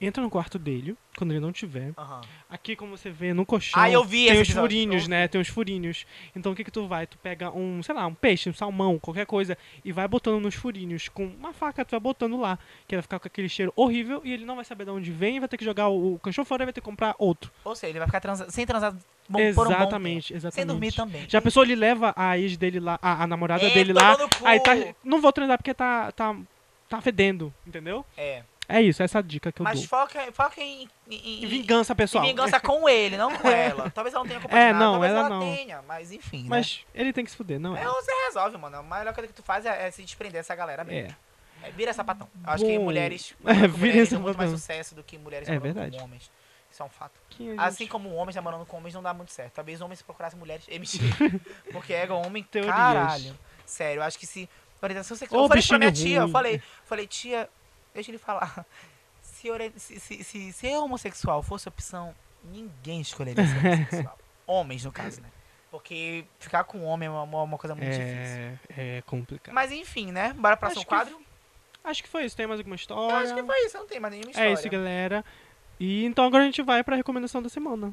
Speaker 1: entra no quarto dele, quando ele não tiver.
Speaker 2: Aham.
Speaker 1: Aqui, como você vê, no colchão,
Speaker 2: Ah, eu vi
Speaker 1: tem
Speaker 2: episódio.
Speaker 1: furinhos, né? Tem os furinhos. Então, o que que tu vai? Tu pega um, sei lá, um peixe, um salmão, qualquer coisa, e vai botando nos furinhos. Com uma faca, tu vai botando lá, que vai ficar com aquele cheiro horrível, e ele não vai saber de onde vem, vai ter que jogar o, o cachorro fora e vai ter que comprar outro.
Speaker 2: Ou seja, ele vai ficar transa sem transar bom, por um bom
Speaker 1: exatamente, exatamente.
Speaker 2: Sem dormir também.
Speaker 1: Já a pessoa ele leva a ex dele lá, a, a namorada
Speaker 2: É,
Speaker 1: dele lá, aí tá, não vou transar porque tá, tá, tá fedendo, entendeu?
Speaker 2: É.
Speaker 1: É isso, essa é a dica que eu
Speaker 2: Mas
Speaker 1: dou.
Speaker 2: foca, foca em, em,
Speaker 1: Em vingança, pessoal.
Speaker 2: Em vingança com ele, não com ela. Talvez ela não tenha culpa
Speaker 1: É, não,
Speaker 2: talvez
Speaker 1: ela
Speaker 2: ela,
Speaker 1: não.
Speaker 2: tenha, mas enfim, né?
Speaker 1: Mas ele tem que se fuder, não é?
Speaker 2: É, você resolve, mano. A melhor coisa que tu faz é, é se desprender dessa galera mesmo.
Speaker 1: É.
Speaker 2: É, vira sapatão. Eu acho que
Speaker 1: Bom,
Speaker 2: mulheres,
Speaker 1: é, vira
Speaker 2: mulheres tem muito mais
Speaker 1: sapatão.
Speaker 2: sucesso do que mulheres
Speaker 1: É verdade.
Speaker 2: homens. Isso é um fato.
Speaker 1: Que gente-
Speaker 2: Assim como homens namorando com homens não dá muito certo. Talvez homens se procurassem mulheres. É mentira. Porque ego homem,
Speaker 1: Teorias.
Speaker 2: caralho. Sério, eu acho que se. Orientação sexual.
Speaker 1: Ô,
Speaker 2: eu falei pra minha tia, eu falei, falei, tia, deixa ele falar. Se, se, se, se, se homossexual fosse opção, ninguém escolheria ser homossexual. Homens, no caso, né? Porque ficar com homem é uma, uma coisa muito difícil.
Speaker 1: É, é complicado.
Speaker 2: Mas enfim, né? Bora pro próximo
Speaker 1: Acho que
Speaker 2: quadro?
Speaker 1: Acho que foi isso. Tem mais alguma
Speaker 2: Eu
Speaker 1: história?
Speaker 2: acho que foi isso, não tem mais nenhuma história.
Speaker 1: É isso, galera. E então agora a gente vai pra recomendação da semana.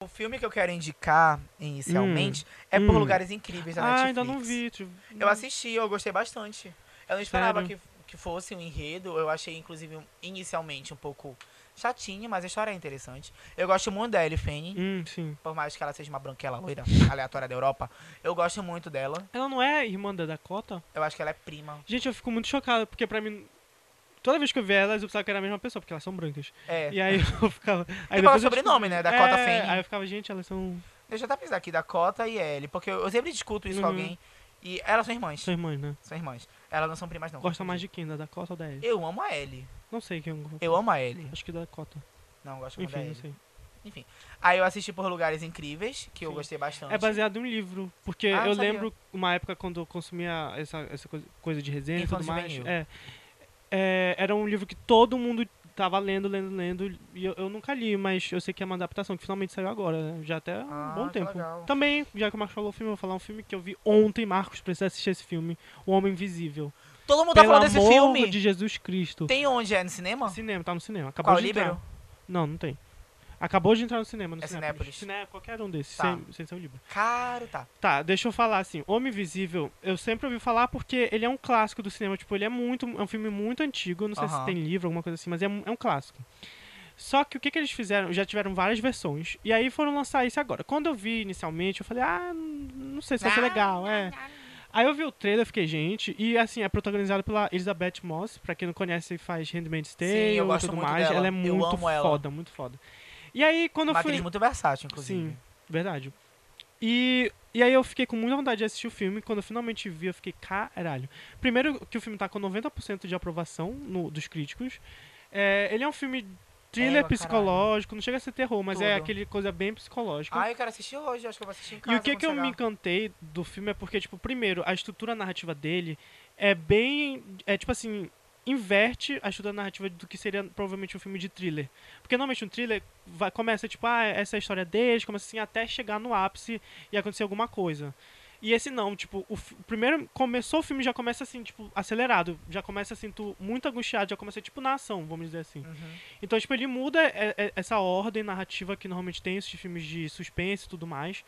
Speaker 2: O filme que eu quero indicar inicialmente é Por
Speaker 1: hum.
Speaker 2: Lugares Incríveis da
Speaker 1: Ah,
Speaker 2: Netflix.
Speaker 1: ainda não vi. tipo,
Speaker 2: Eu assisti, eu gostei bastante. Eu não esperava
Speaker 1: Sério?
Speaker 2: que, que fosse um enredo. Eu achei, inclusive, inicialmente um pouco chatinho, mas a história é interessante. Eu gosto muito da Ellie Fanning.
Speaker 1: Hum, sim.
Speaker 2: Por mais que ela seja uma branquela loira aleatória da Europa, eu gosto muito dela.
Speaker 1: Ela não é irmã da Dakota?
Speaker 2: Eu acho que ela é prima.
Speaker 1: Gente, eu fico muito chocado, porque pra mim. Toda vez que eu vi elas, eu pensava que era a mesma pessoa, porque elas são brancas.
Speaker 2: É.
Speaker 1: E aí eu ficava. Aí
Speaker 2: qual é o sobrenome, né? Dakota
Speaker 1: é,
Speaker 2: Fanning.
Speaker 1: Aí eu ficava, gente, elas são,
Speaker 2: Deixa eu até pensar aqui, Dakota e Ellie, porque eu, sempre discuto isso com
Speaker 1: Uhum.
Speaker 2: alguém. E elas são irmãs.
Speaker 1: são irmãs, né?
Speaker 2: São irmãs. Elas não são primas, não.
Speaker 1: Gosta mais de quem? Da Dakota ou da Ellie?
Speaker 2: Eu amo a Ellie.
Speaker 1: Não sei quem eu
Speaker 2: Eu amo a Ellie.
Speaker 1: Acho que da Dakota.
Speaker 2: Não, gosto muito da
Speaker 1: Enfim, não
Speaker 2: Ellie.
Speaker 1: sei.
Speaker 2: Enfim. Aí eu assisti por Lugares Incríveis, que eu
Speaker 1: Sim.
Speaker 2: gostei bastante.
Speaker 1: É baseado em um livro. Porque
Speaker 2: Ah,
Speaker 1: eu
Speaker 2: não sabia.
Speaker 1: lembro uma época quando eu consumia essa, essa coisa, coisa de resenha e
Speaker 2: Infância
Speaker 1: tudo mais.
Speaker 2: juvenil.
Speaker 1: É, é, era um livro que todo mundo tava lendo, lendo, lendo. E eu, eu nunca li, mas eu sei que é uma adaptação que finalmente saiu agora, né? Já até há
Speaker 2: Ah,
Speaker 1: um bom
Speaker 2: que
Speaker 1: tempo.
Speaker 2: legal.
Speaker 1: Também, já que o Marcos falou o filme, eu vou falar um filme que eu vi ontem, Marcos, precisa assistir esse filme. O Homem Invisível.
Speaker 2: Todo mundo tá
Speaker 1: Pelo
Speaker 2: falando desse filme.
Speaker 1: de Jesus Cristo.
Speaker 2: Tem onde? É no cinema?
Speaker 1: Cinema, tá no cinema. Acabou
Speaker 2: Qual,
Speaker 1: de entrar.
Speaker 2: Libero?
Speaker 1: Não, não tem. Acabou de entrar no cinema. No
Speaker 2: É
Speaker 1: Cinépolis.
Speaker 2: Cinépolis.
Speaker 1: Ciné, qualquer um desses,
Speaker 2: Tá.
Speaker 1: sem, sem ser o livro.
Speaker 2: Caro, tá.
Speaker 1: Tá, deixa eu falar assim. Homem Invisível, eu sempre ouvi falar porque ele é um clássico do cinema. Tipo, ele é muito. É um filme muito antigo. Não sei se
Speaker 2: Aham.
Speaker 1: tem livro, alguma coisa assim, mas é um, é um clássico. Só que o que, que eles fizeram? Já tiveram várias versões. E aí foram lançar isso agora. Quando eu vi inicialmente, eu falei, ah, não sei se vai ser legal, é. Aí eu vi o trailer, eu fiquei, gente, e assim, é protagonizado pela Elizabeth Moss, pra quem não conhece, faz Handmaid's Tale
Speaker 2: eu
Speaker 1: e
Speaker 2: gosto
Speaker 1: tudo
Speaker 2: muito
Speaker 1: mais.
Speaker 2: dela.
Speaker 1: Ela é
Speaker 2: Eu
Speaker 1: muito
Speaker 2: amo ela.
Speaker 1: foda, muito foda. E aí, quando
Speaker 2: Uma
Speaker 1: eu fui.
Speaker 2: muito versátil, inclusive.
Speaker 1: Sim, verdade. E, e aí eu fiquei com muita vontade de assistir o filme. Quando eu finalmente vi, eu fiquei, caralho. Primeiro que o filme tá com 90% de aprovação no- dos críticos. É, ele é um filme thriller
Speaker 2: Égua,
Speaker 1: psicológico, não chega a ser terror, mas é
Speaker 2: Tudo.
Speaker 1: aquele coisa bem psicológica.
Speaker 2: Ah, eu quero assistir hoje, acho que eu vou assistir em
Speaker 1: E
Speaker 2: casa.
Speaker 1: o que que eu me encantei do filme é porque, tipo, primeiro, a estrutura narrativa dele é bem. É tipo assim. Inverte a estrutura narrativa do que seria provavelmente um filme de thriller. Porque normalmente um thriller vai, começa, tipo, ah, essa é a história deles, começa assim até chegar no ápice e acontecer alguma coisa. E esse não, tipo, o, o primeiro começou o filme já começa assim, tipo, acelerado, já começa assim, tu muito angustiado, já começa tipo na ação, vamos dizer assim.
Speaker 2: Uhum.
Speaker 1: Então, tipo, ele muda é, é, essa ordem narrativa que normalmente tem esses filmes de suspense e tudo mais.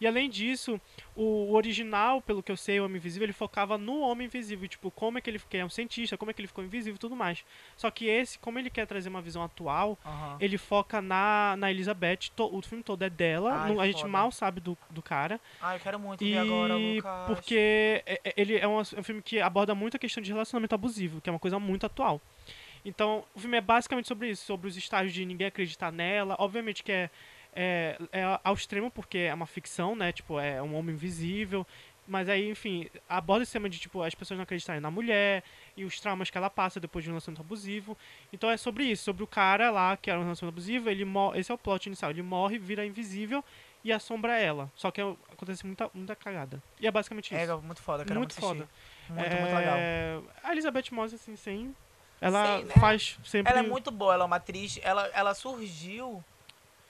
Speaker 1: E além disso, o original, pelo que eu sei, o Homem Invisível, ele focava no Homem Invisível, tipo, como é que ele que é um cientista, como é que ele ficou invisível e tudo mais. Só que esse, como ele quer trazer uma visão atual,
Speaker 2: Aham.
Speaker 1: ele foca na, na Elizabeth, to- o filme todo é dela,
Speaker 2: Ai,
Speaker 1: não- a gente mal sabe do, do cara.
Speaker 2: Ah, eu quero muito
Speaker 1: E
Speaker 2: ver agora, Lucas.
Speaker 1: porque é- é- ele é um, é um filme que aborda muito a questão de relacionamento abusivo, que é uma coisa muito atual. Então, o filme é basicamente sobre isso, sobre os estágios de ninguém acreditar nela. Obviamente que é, é, é ao extremo, porque é uma ficção, né? Tipo, é um homem invisível. Mas aí, enfim, aborda esse tema de, tipo, as pessoas não acreditarem na mulher e os traumas que ela passa depois de um relacionamento abusivo. Então é sobre isso, sobre o cara lá, que era um relacionamento abusivo, ele esse é o plot inicial, ele morre, vira invisível e assombra ela. Só que é- acontece muita, muita cagada. E é basicamente isso.
Speaker 2: É, muito foda, quero
Speaker 1: muito
Speaker 2: muito,
Speaker 1: foda.
Speaker 2: Muito,
Speaker 1: é...
Speaker 2: muito legal.
Speaker 1: A Elizabeth Moss, assim, sem... Ela
Speaker 2: Sim, né?
Speaker 1: faz sempre...
Speaker 2: Ela é muito boa, ela é uma atriz. Ela, ela surgiu.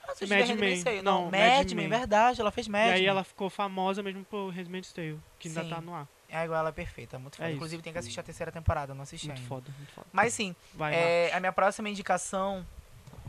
Speaker 2: Ela surgiu
Speaker 1: Mad Men.
Speaker 2: Tale.
Speaker 1: Não,
Speaker 2: Não,
Speaker 1: Mad
Speaker 2: Mad
Speaker 1: Men.
Speaker 2: Verdade, ela fez Mad
Speaker 1: E aí
Speaker 2: Men.
Speaker 1: ela ficou famosa mesmo por Handmaid's Tale, que ainda
Speaker 2: Sim.
Speaker 1: tá no ar.
Speaker 2: É igual ela é perfeita, muito foda.
Speaker 1: É.
Speaker 2: Inclusive tem que assistir a terceira temporada, não assisti
Speaker 1: Muito
Speaker 2: ainda.
Speaker 1: foda, muito foda.
Speaker 2: Mas sim,
Speaker 1: Vai,
Speaker 2: é, a minha próxima indicação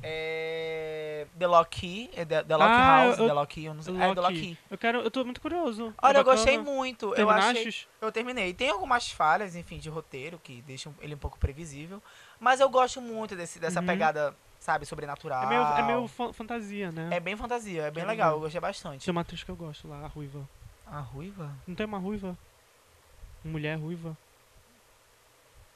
Speaker 2: é The Lock, é The, The Lock
Speaker 1: Ah,
Speaker 2: House,
Speaker 1: eu-
Speaker 2: The Lock, eu não sei. É, The. Lock.
Speaker 1: Eu quero... Eu tô muito curioso.
Speaker 2: Olha,
Speaker 1: É
Speaker 2: eu gostei muito. Eu achei, eu terminei. Tem algumas falhas, enfim, de roteiro que deixam ele um pouco previsível, mas eu gosto muito desse, dessa
Speaker 1: Uhum.
Speaker 2: pegada, sabe, sobrenatural.
Speaker 1: É meio, é meio fa- fantasia, né?
Speaker 2: É bem fantasia, é bem
Speaker 1: Quero
Speaker 2: legal,
Speaker 1: ver.
Speaker 2: eu gostei bastante.
Speaker 1: Tem uma atriz que eu gosto lá, a Ruiva.
Speaker 2: A ruiva?
Speaker 1: Não tem uma ruiva? Mulher ruiva?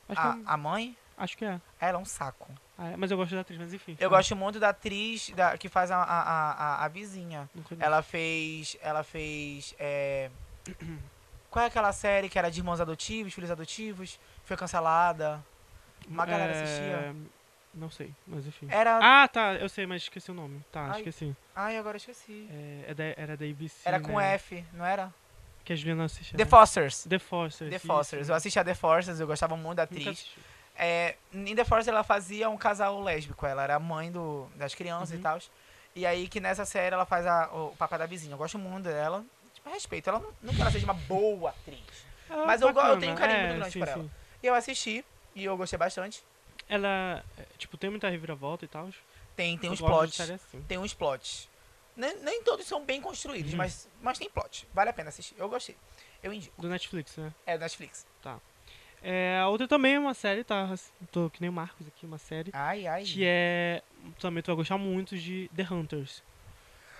Speaker 1: Acho,
Speaker 2: A,
Speaker 1: que, é,
Speaker 2: a mãe?
Speaker 1: acho que é.
Speaker 2: Ela é um saco.
Speaker 1: Ah, é. Mas eu gosto da atriz, mas enfim.
Speaker 2: Eu gosto muito da atriz da, que faz a, a, a, a- vizinha. Ela fez. Ela fez. é, Qual é aquela série que era de irmãos adotivos, filhos adotivos? Foi cancelada. Uma galera
Speaker 1: É,
Speaker 2: assistia.
Speaker 1: Não sei, mas enfim.
Speaker 2: Era.
Speaker 1: Ah, tá, eu sei, mas esqueci o nome. Tá,
Speaker 2: Ai,
Speaker 1: esqueci.
Speaker 2: Ai, agora esqueci.
Speaker 1: É, é da, era da ABC.
Speaker 2: Era com
Speaker 1: né?
Speaker 2: F, não era?
Speaker 1: Que a Juliana assistia.
Speaker 2: The
Speaker 1: né?
Speaker 2: Fosters.
Speaker 1: The Fosters.
Speaker 2: The
Speaker 1: isso.
Speaker 2: Fosters. Eu assisti a The Fosters, eu gostava muito da
Speaker 1: Nunca
Speaker 2: atriz.
Speaker 1: assisti.
Speaker 2: É, em The Force ela fazia um casal lésbico, ela era a mãe do, das crianças
Speaker 1: Uhum.
Speaker 2: e tal. E aí que nessa série ela faz a- o papel da vizinha. Eu gosto muito dela. Tipo, respeito. Ela não, não que ela seja uma boa atriz.
Speaker 1: Ah,
Speaker 2: Mas eu go- eu tenho um carinho
Speaker 1: é,
Speaker 2: muito grande
Speaker 1: sim,
Speaker 2: por ela.
Speaker 1: sim.
Speaker 2: E eu assisti e eu gostei bastante.
Speaker 1: Ela, é, tipo, tem muita reviravolta e tal.
Speaker 2: Tem, tem uns plots.
Speaker 1: assim.
Speaker 2: Tem uns plots. Nem, nem todos são bem construídos,
Speaker 1: Uhum.
Speaker 2: mas, mas tem plot. Vale a pena assistir. Eu gostei. Eu indico.
Speaker 1: Do Netflix, né?
Speaker 2: É do Netflix.
Speaker 1: É, a outra também é uma série, tá? Tô que nem o Marcos aqui, uma série.
Speaker 2: Ai, ai.
Speaker 1: Que é. Também tu vai gostar muito de The Hunters.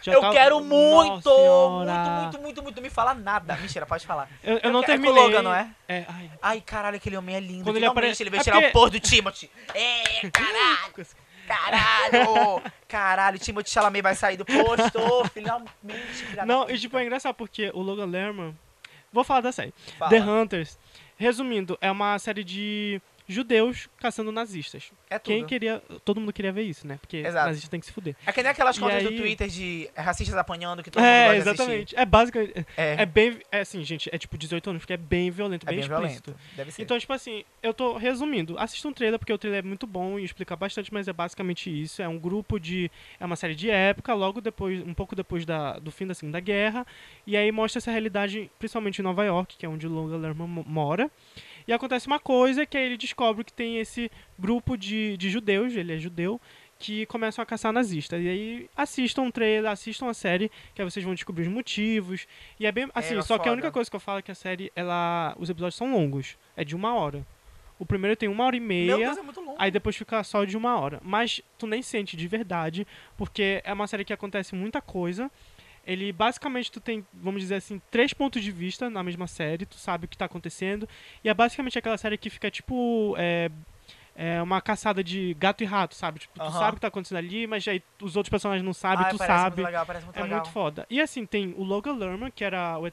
Speaker 1: Já
Speaker 2: Eu
Speaker 1: tá-
Speaker 2: quero muito, muito, muito, muito, muito. Me fala nada. Mentira, pode falar.
Speaker 1: Eu, eu não
Speaker 2: É
Speaker 1: terminei.
Speaker 2: o Logan, não é?
Speaker 1: É, ai.
Speaker 2: Ai, caralho, aquele homem é lindo.
Speaker 1: Quando ele
Speaker 2: Finalmente
Speaker 1: apare-
Speaker 2: ele veio
Speaker 1: É
Speaker 2: tirar
Speaker 1: porque-
Speaker 2: o pôr do Timothy. É, caralho. Caralho! Caralho, Timothy Chalamet vai sair do posto. Finalmente,
Speaker 1: Não, e tipo, é engraçado porque o Logan Lerman. Vou falar da série.
Speaker 2: Fala.
Speaker 1: The Hunters. Resumindo, é uma série de judeus caçando nazistas.
Speaker 2: É tudo.
Speaker 1: Quem queria. Todo mundo queria ver isso, né? Porque
Speaker 2: Exato.
Speaker 1: nazista tem que se fuder.
Speaker 2: É que nem aquelas
Speaker 1: E
Speaker 2: contas do
Speaker 1: aí-
Speaker 2: Twitter de racistas apanhando que todo mundo
Speaker 1: É,
Speaker 2: gosta de assistir.
Speaker 1: exatamente. É basicamente.
Speaker 2: É,
Speaker 1: É bem. É assim, gente, é tipo 18 anos, porque é bem violento,
Speaker 2: é
Speaker 1: bem,
Speaker 2: bem
Speaker 1: explícito.
Speaker 2: violento. Deve ser.
Speaker 1: Então, tipo assim, eu tô resumindo. Assista um trailer, porque o trailer é muito bom e explica bastante, mas é basicamente isso. É um grupo de. É uma série de época, logo depois, um pouco depois da, do fim da Segunda Guerra. E aí mostra essa realidade, principalmente em Nova York, que é onde o Logan Lerman mo- mora. E acontece uma coisa que aí ele descobre que tem esse grupo de, de judeus, ele é judeu, que começam a caçar nazistas. E aí assistam um trailer, assistam a série, que aí vocês vão descobrir os motivos. E é bem. Assim,
Speaker 2: É,
Speaker 1: só que a única
Speaker 2: foda.
Speaker 1: coisa que eu falo é que a série, ela. Os episódios são longos. É de uma hora. O primeiro tem uma hora e meia.
Speaker 2: Meu Deus, é muito longo.
Speaker 1: Aí depois fica só de uma hora. Mas tu nem sente de verdade, porque é uma série que acontece muita coisa. Ele basicamente tu tem, vamos dizer assim, três pontos de vista na mesma série, tu sabe o que tá acontecendo. E é basicamente aquela série que fica tipo. É, é uma caçada de gato e rato, sabe? Tipo, tu
Speaker 2: Aham.
Speaker 1: sabe o que tá acontecendo ali, mas aí os outros personagens não sabem,
Speaker 2: Ai,
Speaker 1: tu
Speaker 2: parece
Speaker 1: sabe.
Speaker 2: Muito legal, parece muito
Speaker 1: É
Speaker 2: legal.
Speaker 1: muito foda. E assim, tem o Logan Lerman, que era o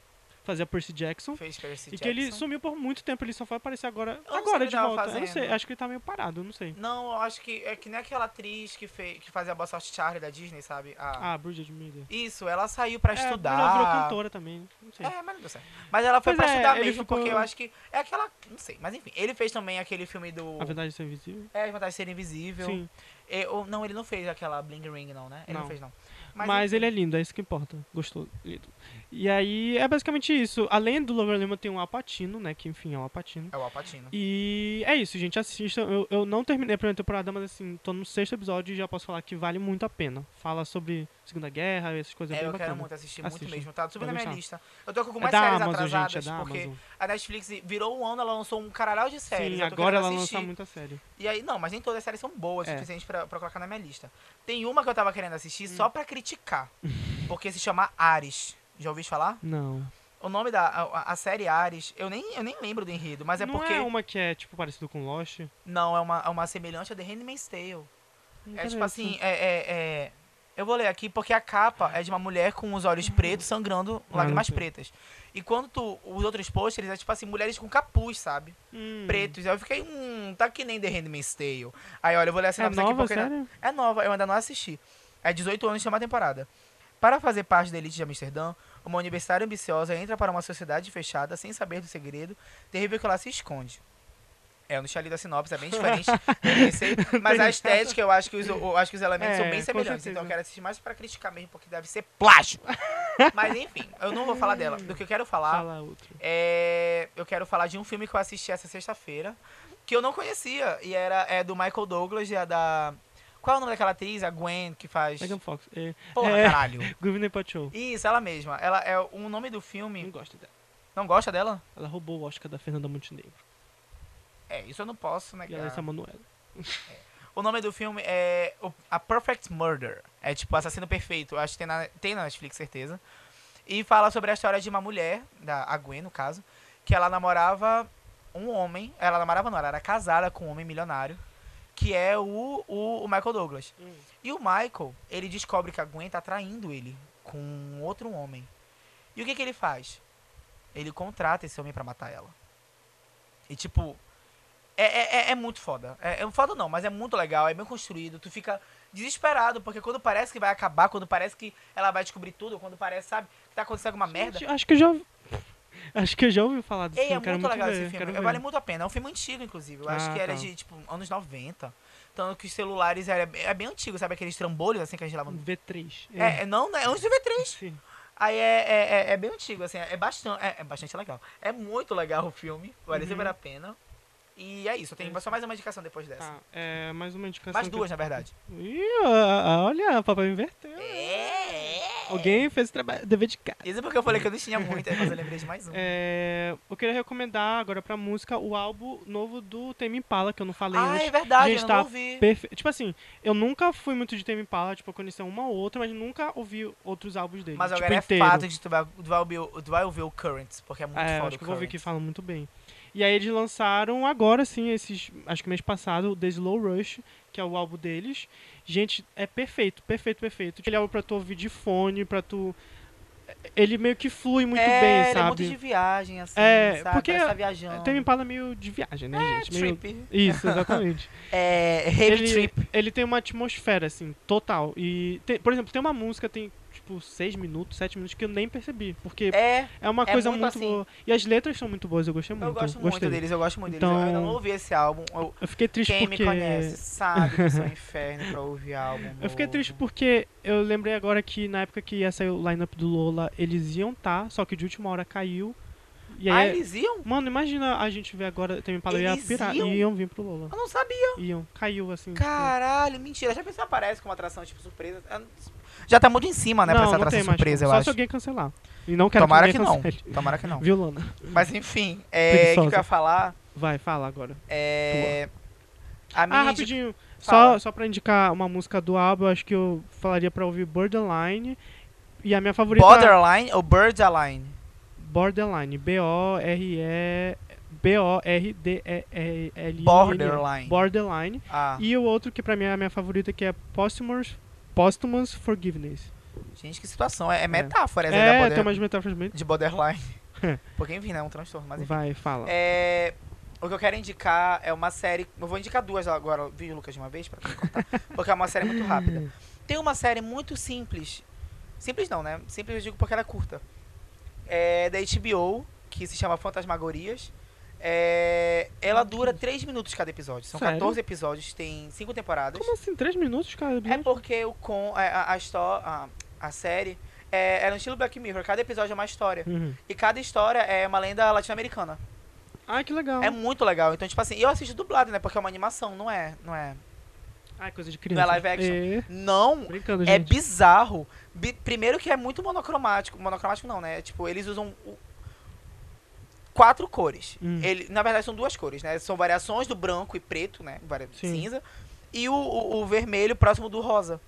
Speaker 1: fazia Percy Jackson.
Speaker 2: Fez Percy
Speaker 1: E que ele
Speaker 2: Jackson.
Speaker 1: sumiu por muito tempo, ele só foi aparecer agora, agora de volta. Eu não sei,
Speaker 2: fazendo.
Speaker 1: acho que ele tá meio parado, não sei.
Speaker 2: Não, eu acho que é que nem aquela atriz que, fez, que fazia a Boa Sorte Charlie da Disney, sabe? A-
Speaker 1: Ah, Bridget Miller.
Speaker 2: Isso, ela saiu pra
Speaker 1: É,
Speaker 2: estudar.
Speaker 1: ela virou cantora também, não sei.
Speaker 2: É, mas não deu certo. Mas ela foi
Speaker 1: Pois
Speaker 2: pra
Speaker 1: é,
Speaker 2: estudar mesmo,
Speaker 1: ficou-
Speaker 2: porque eu acho que é aquela. Não sei, mas enfim. Ele fez também aquele filme do.
Speaker 1: A verdade é ser invisível.
Speaker 2: É, As Vantagens de Ser Invisível.
Speaker 1: Sim.
Speaker 2: É, ou- não, ele não fez aquela Bling Ring, não, né? Ele não,
Speaker 1: Não.
Speaker 2: fez, não.
Speaker 1: Mas,
Speaker 2: enfim.
Speaker 1: ele é lindo, é isso que importa. Gostou, lindo. E aí, é basicamente isso. Além do Logan Lerman, tem o Alpatino, né? Que enfim é o Alpatino.
Speaker 2: É o Alpatino.
Speaker 1: E é isso, gente. Assistam. Eu, eu não terminei a primeira temporada, mas assim, tô no sexto episódio e já posso falar que vale muito a pena. Fala sobre Segunda Guerra, essas coisas
Speaker 2: É,
Speaker 1: bem
Speaker 2: eu quero
Speaker 1: bacanas.
Speaker 2: muito assistir,
Speaker 1: Assiste.
Speaker 2: muito mesmo. Tá subindo na minha lista. Eu tô com
Speaker 1: É
Speaker 2: algumas
Speaker 1: da
Speaker 2: séries
Speaker 1: Amazon,
Speaker 2: atrasadas,
Speaker 1: gente, é
Speaker 2: porque
Speaker 1: Amazon.
Speaker 2: a Netflix virou um ano, ela lançou um caralhau de séries.
Speaker 1: Sim, agora ela lança muita série.
Speaker 2: E aí, não, mas nem todas as séries são boas o
Speaker 1: É.
Speaker 2: suficiente pra, pra colocar na minha lista. Tem uma que eu tava querendo assistir só pra criticar. porque se chama Ares. Já ouviu falar?
Speaker 1: Não.
Speaker 2: O nome da a, a série Ares, eu nem, eu nem lembro do enredo, mas é
Speaker 1: não
Speaker 2: porque.
Speaker 1: é uma que é, tipo, parecido com Lost?
Speaker 2: Não, é uma, é uma semelhante a The Handmaid's Tale.
Speaker 1: Não
Speaker 2: É tipo assim, é, é, é- Eu vou ler aqui porque a capa é de uma mulher com os olhos pretos sangrando
Speaker 1: Ah,
Speaker 2: lágrimas
Speaker 1: não
Speaker 2: pretas. E quando tu. Os outros pôsteres é tipo assim, mulheres com capuz, sabe?
Speaker 1: Hum.
Speaker 2: Pretos. Aí eu fiquei, hum, tá que nem The Handmaid's Tale. Aí olha, eu vou ler a
Speaker 1: É
Speaker 2: sinopse aqui
Speaker 1: nova,
Speaker 2: porque.
Speaker 1: sério?
Speaker 2: É nova, eu ainda não assisti. É 18 anos de uma temporada. Para fazer parte da elite de Amsterdã, uma universitária ambiciosa entra para uma sociedade fechada sem saber do segredo terrível que ela se esconde. É, eu não tinha lido a sinopse, é bem diferente. pensei, mas a estética, eu acho que os, eu acho que os elementos
Speaker 1: É,
Speaker 2: são bem semelhantes. Então eu quero assistir mais para criticar mesmo, porque deve ser plágio. mas enfim, eu não vou falar dela. Do que eu quero falar
Speaker 1: Fala
Speaker 2: é, eu quero falar de um filme que eu assisti essa sexta-feira, que eu não conhecia, e era é do Michael Douglas e a da... Qual é o nome daquela atriz? A Gwen, que faz...
Speaker 1: Megan Fox. É,
Speaker 2: Porra,
Speaker 1: é.
Speaker 2: caralho.
Speaker 1: Gwyneth Paltrow.
Speaker 2: Isso, ela mesma. Ela é o nome do
Speaker 1: Não
Speaker 2: filme.
Speaker 1: gosto dela.
Speaker 2: Não gosta dela?
Speaker 1: Ela roubou o Oscar da Fernanda Montenegro.
Speaker 2: É, isso eu não posso
Speaker 1: E ela é
Speaker 2: negar.
Speaker 1: essa Manuela.
Speaker 2: O nome do filme é A Perfect Murder. É tipo Assassino Perfeito. Eu acho que tem na, tem na Netflix, certeza. E fala sobre a história de uma mulher, da a Gwen, no caso, que ela namorava um homem. Ela namorava não, ela era casada com um homem milionário, que é o, o, o Michael Douglas.
Speaker 1: Hum.
Speaker 2: E o Michael, ele descobre que a Gwen tá traindo ele com outro homem. E o que que ele faz? Ele contrata esse homem pra matar ela. E tipo, é, é, é- é muito foda. É, é foda não, mas é muito legal, é bem construído. Tu fica desesperado, porque quando parece que vai acabar, quando parece que ela vai descobrir tudo, quando parece, sabe, que tá acontecendo alguma merda.
Speaker 1: Gente, acho que eu já ouvi... Acho que eu já ouvi falar desse
Speaker 2: Ei, é
Speaker 1: filme. quero
Speaker 2: muito legal
Speaker 1: ver,
Speaker 2: esse filme. É. Vale muito a pena. É um filme antigo, inclusive. Eu acho
Speaker 1: Ah,
Speaker 2: que era
Speaker 1: tá.
Speaker 2: de, tipo, anos 90. Tanto que os celulares era, é bem antigo, sabe? Aqueles trambolhos, assim, que a gente lava no...
Speaker 1: V3.
Speaker 2: É, é, não, né? Antes do V3.
Speaker 1: Sim.
Speaker 2: Aí é, é, é, é bem antigo, assim, é bastante, é, é bastante legal. É muito legal o filme, vale
Speaker 1: Uhum.
Speaker 2: super a pena. E é isso, eu tenho só mais uma indicação depois dessa.
Speaker 1: Tá, é, mais uma indicação.
Speaker 2: mais duas, na verdade.
Speaker 1: Ih, olha, o papai inverteu.
Speaker 2: É.
Speaker 1: Alguém fez o trabalho, dever de casa.
Speaker 2: Isso é porque eu falei que eu não tinha muito, mas eu lembrei de mais um.
Speaker 1: É, eu queria recomendar agora pra música o álbum novo do Tame Impala, que eu não falei
Speaker 2: ah,
Speaker 1: antes.
Speaker 2: é verdade,
Speaker 1: Gente,
Speaker 2: eu
Speaker 1: tá
Speaker 2: não ouvi.
Speaker 1: Perfe... Tipo assim, eu nunca fui muito de Tame Impala, tipo, eu conheci uma ou outra, mas nunca ouvi outros álbuns dele.
Speaker 2: Mas
Speaker 1: tipo,
Speaker 2: agora é
Speaker 1: inteiro.
Speaker 2: fato de tu vai, tu vai ouvir, o- tu vai ouvir o Currents, porque é muito
Speaker 1: É,
Speaker 2: foda
Speaker 1: acho que eu vou ver que falam muito bem. E aí eles lançaram agora, sim, esses. Acho que mês passado, o The Slow Rush, que é o álbum deles. Gente, é perfeito, perfeito, perfeito. Ele é álbum pra tu ouvir de fone, pra tu. Ele meio que flui muito
Speaker 2: é,
Speaker 1: bem,
Speaker 2: ele é
Speaker 1: sabe?
Speaker 2: muito de viagem, assim,
Speaker 1: É,
Speaker 2: sabe?
Speaker 1: porque
Speaker 2: tá viajando.
Speaker 1: Tame Impala é meio de viagem, né,
Speaker 2: é,
Speaker 1: gente? Meio...
Speaker 2: trip.
Speaker 1: Isso, exatamente.
Speaker 2: É, heavy
Speaker 1: ele,
Speaker 2: trip.
Speaker 1: ele tem uma atmosfera, assim, total. E, tem- por exemplo, tem uma música, tem, tipo, seis minutos, sete minutos, que eu nem percebi. Porque é,
Speaker 2: É,
Speaker 1: uma
Speaker 2: é
Speaker 1: coisa
Speaker 2: muito
Speaker 1: muito,
Speaker 2: assim.
Speaker 1: boa. E as letras são muito boas, eu gostei muito.
Speaker 2: eu gosto
Speaker 1: gostei.
Speaker 2: muito deles, eu gosto muito deles.
Speaker 1: Então-
Speaker 2: Eu ainda não ouvi esse álbum. Eu-
Speaker 1: Eu fiquei triste
Speaker 2: quem
Speaker 1: porque...
Speaker 2: me conhece sabe que sou um inferno pra ouvir álbum.
Speaker 1: Eu fiquei
Speaker 2: novo.
Speaker 1: triste porque eu lembrei agora que na época que ia sair o lineup do Lola, eles iam tá, só que de última hora caiu. E
Speaker 2: Ah,
Speaker 1: aí,
Speaker 2: eles iam?
Speaker 1: mano, imagina a gente ver agora, tem Impala ia pirar,
Speaker 2: iam?
Speaker 1: iam vir pro Lola.
Speaker 2: Eu não sabia.
Speaker 1: Iam, caiu assim. tipo,
Speaker 2: Caralho, mentira. Já pensou aparece como atração, tipo, surpresa? Já tá muito em cima, né,
Speaker 1: não,
Speaker 2: pra essa atração
Speaker 1: tem mais
Speaker 2: surpresa,
Speaker 1: como.
Speaker 2: eu
Speaker 1: Só
Speaker 2: acho.
Speaker 1: se alguém cancelar. E não quero
Speaker 2: Tomara
Speaker 1: que
Speaker 2: que não.
Speaker 1: cancele.
Speaker 2: Tomara que não.
Speaker 1: Viu?
Speaker 2: Mas enfim, é, o que, que eu ia falar
Speaker 1: Vai, fala agora.
Speaker 2: é... A minha
Speaker 1: Ah, rapidinho.
Speaker 2: Fala.
Speaker 1: Só, só pra indicar uma música do álbum, eu acho que eu falaria pra ouvir Borderline. E a minha favorita...
Speaker 2: Borderline ou Birdaline?
Speaker 1: Borderline. B-O-R-E... B-O-R-D-E-L-I-N.
Speaker 2: Borderline.
Speaker 1: Borderline.
Speaker 2: Ah,
Speaker 1: E o outro que pra mim é a minha favorita, que é Posthumous, Posthumous Forgiveness.
Speaker 2: gente, que situação. É, é metáfora essa aí
Speaker 1: É,
Speaker 2: da
Speaker 1: tem
Speaker 2: border...
Speaker 1: umas metáforas bem...
Speaker 2: de borderline. Porque, enfim, né, é um transtorno. Mas, enfim.
Speaker 1: Vai, fala.
Speaker 2: É, o que eu quero indicar é uma série. Eu vou indicar duas agora, vídeo Lucas de uma vez, pra cortar. porque é uma série muito rápida. Tem uma série muito simples. Simples não, né? Simples eu digo porque ela é curta. É da HBO, que se chama Fantasmagorias. É, ela dura 3 minutos cada episódio. São
Speaker 1: Sério?
Speaker 2: 14 episódios, tem 5 temporadas.
Speaker 1: Como assim? Três minutos, cara?
Speaker 2: É porque o com a, a, a, a, a série é, é no estilo Black Mirror. Cada episódio é uma história.
Speaker 1: Uhum.
Speaker 2: E cada história é uma lenda latino-americana.
Speaker 1: Ah, que legal.
Speaker 2: É muito legal. Então, tipo assim, eu assisto dublado, né? Porque é uma animação, não é. Não é.
Speaker 1: Ah, coisa de
Speaker 2: Não
Speaker 1: criança.
Speaker 2: é live action.
Speaker 1: É,
Speaker 2: Não é bizarro. Bi- primeiro que é muito monocromático. Monocromático não, né? Tipo, eles usam o- quatro cores.
Speaker 1: Hum.
Speaker 2: Ele, na verdade, são duas cores, né? São variações do branco e preto, né? Cinza. E o, o, o vermelho próximo do rosa.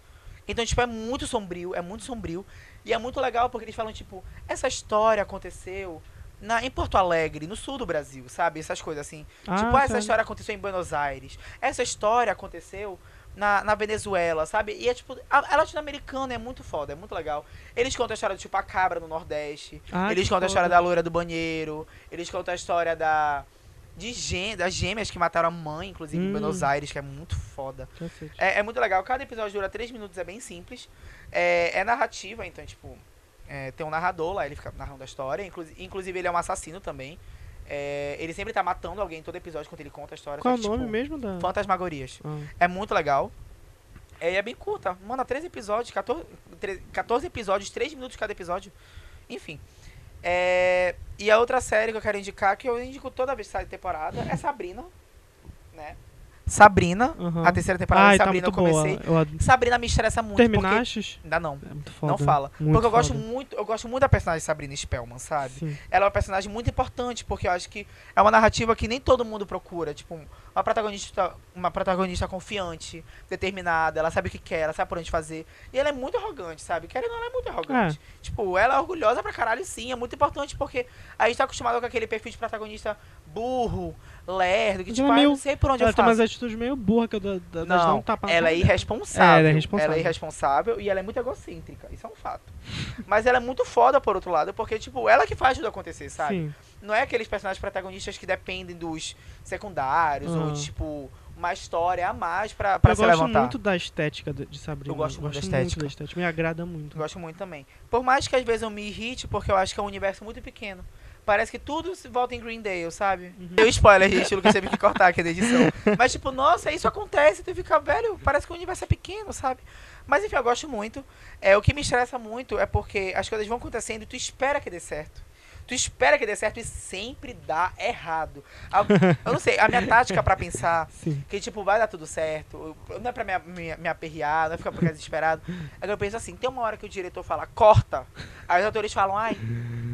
Speaker 2: Então, tipo, é muito sombrio, é muito sombrio. E é muito legal porque eles falam, tipo, essa história aconteceu na, em Porto Alegre, no sul do Brasil, sabe? Essas coisas assim.
Speaker 1: Ah,
Speaker 2: tipo, ah, essa
Speaker 1: sério?
Speaker 2: história aconteceu em Buenos Aires. Essa história aconteceu na, na Venezuela, sabe? E é tipo, a, a latino-americana é muito foda, é muito legal. Eles contam a história do tipo a cabra no Nordeste.
Speaker 1: Ah,
Speaker 2: eles contam a história
Speaker 1: foda.
Speaker 2: da loira do banheiro. Eles contam a história da. De gê, das gêmeas que mataram a mãe, inclusive, em
Speaker 1: Hum.
Speaker 2: Buenos Aires, que é muito foda. É, é muito legal. Cada episódio dura 3 minutos, é bem simples. É, é narrativa, então, tipo, é, tem um narrador lá, ele fica narrando a história. Inclusive ele é um assassino também. É, ele sempre tá matando alguém em todo episódio quando ele conta a história.
Speaker 1: Qual é o nome
Speaker 2: tipo,
Speaker 1: mesmo da...
Speaker 2: Fantasmagorias.
Speaker 1: Ah.
Speaker 2: É muito legal. É, e é bem curta. Mano, 13 episódios, 14, tre- 14 episódios, 3 minutos cada episódio. Enfim. É, e a outra série que eu quero indicar, que eu indico toda vez que sai temporada, é Sabrina. Né? Sabrina.
Speaker 1: Aham.
Speaker 2: A terceira temporada
Speaker 1: Ai,
Speaker 2: de
Speaker 1: tá
Speaker 2: Sabrina
Speaker 1: muito
Speaker 2: eu comecei.
Speaker 1: Eu.
Speaker 2: Sabrina me estressa muito. Porque...
Speaker 1: Terminaste?
Speaker 2: Ainda não.
Speaker 1: É muito foda.
Speaker 2: Não fala.
Speaker 1: Muito
Speaker 2: porque eu gosto muito, eu gosto muito da personagem Sabrina Spellman, sabe?
Speaker 1: Sim.
Speaker 2: Ela é uma personagem muito importante, porque eu acho que é uma narrativa que nem todo mundo procura. Tipo, uma protagonista, uma protagonista confiante, determinada, ela sabe o que quer, ela sabe por onde fazer. E ela é muito arrogante, sabe? Querendo ou não, ela é muito arrogante. Tipo, ela é orgulhosa pra caralho, sim. É muito importante porque a gente tá acostumado com aquele perfil de protagonista burro, lerdo, que tipo,
Speaker 1: ela é
Speaker 2: ah, eu
Speaker 1: meio-
Speaker 2: não sei por onde
Speaker 1: Ela
Speaker 2: eu
Speaker 1: tem
Speaker 2: faço.
Speaker 1: umas atitudes meio burras que eu das dá
Speaker 2: Não,
Speaker 1: um tapa na
Speaker 2: ela é irresponsável.
Speaker 1: É, ela é irresponsável.
Speaker 2: Ela é irresponsável e ela é muito egocêntrica. Isso é um fato. Mas ela é muito foda, por outro lado, porque, tipo, ela que faz tudo acontecer, sabe?
Speaker 1: Sim.
Speaker 2: Não é aqueles personagens protagonistas que dependem dos secundários ou,
Speaker 1: Aham.
Speaker 2: de, tipo, uma história a mais pra, pra
Speaker 1: eu
Speaker 2: se
Speaker 1: gosto
Speaker 2: levantar.
Speaker 1: muito da estética de Sabrina.
Speaker 2: Eu gosto muito da estética.
Speaker 1: da estética. Me agrada muito.
Speaker 2: Gosto muito também. Por mais que às vezes eu me irrite, porque eu acho que é um universo muito pequeno. Parece que tudo se volta em Greendale, sabe?
Speaker 1: Uhum.
Speaker 2: Deu spoiler, gente, o Lucas teve que cortar aqui da edição. Mas, tipo, nossa, isso acontece, tu fica, velho, parece que o universo é pequeno, sabe? Mas, enfim, eu gosto muito. É, o que me estressa muito é porque as coisas vão acontecendo e tu espera que dê certo. Tu espera que dê certo e sempre dá errado. Eu não sei, a minha tática pra pensar
Speaker 1: Sim.
Speaker 2: que, tipo, vai dar tudo certo, não é pra me, me, me aperrear, não é ficar por desesperado. É que eu penso assim, tem uma hora que o diretor fala, corta. Aí os atores falam, ai,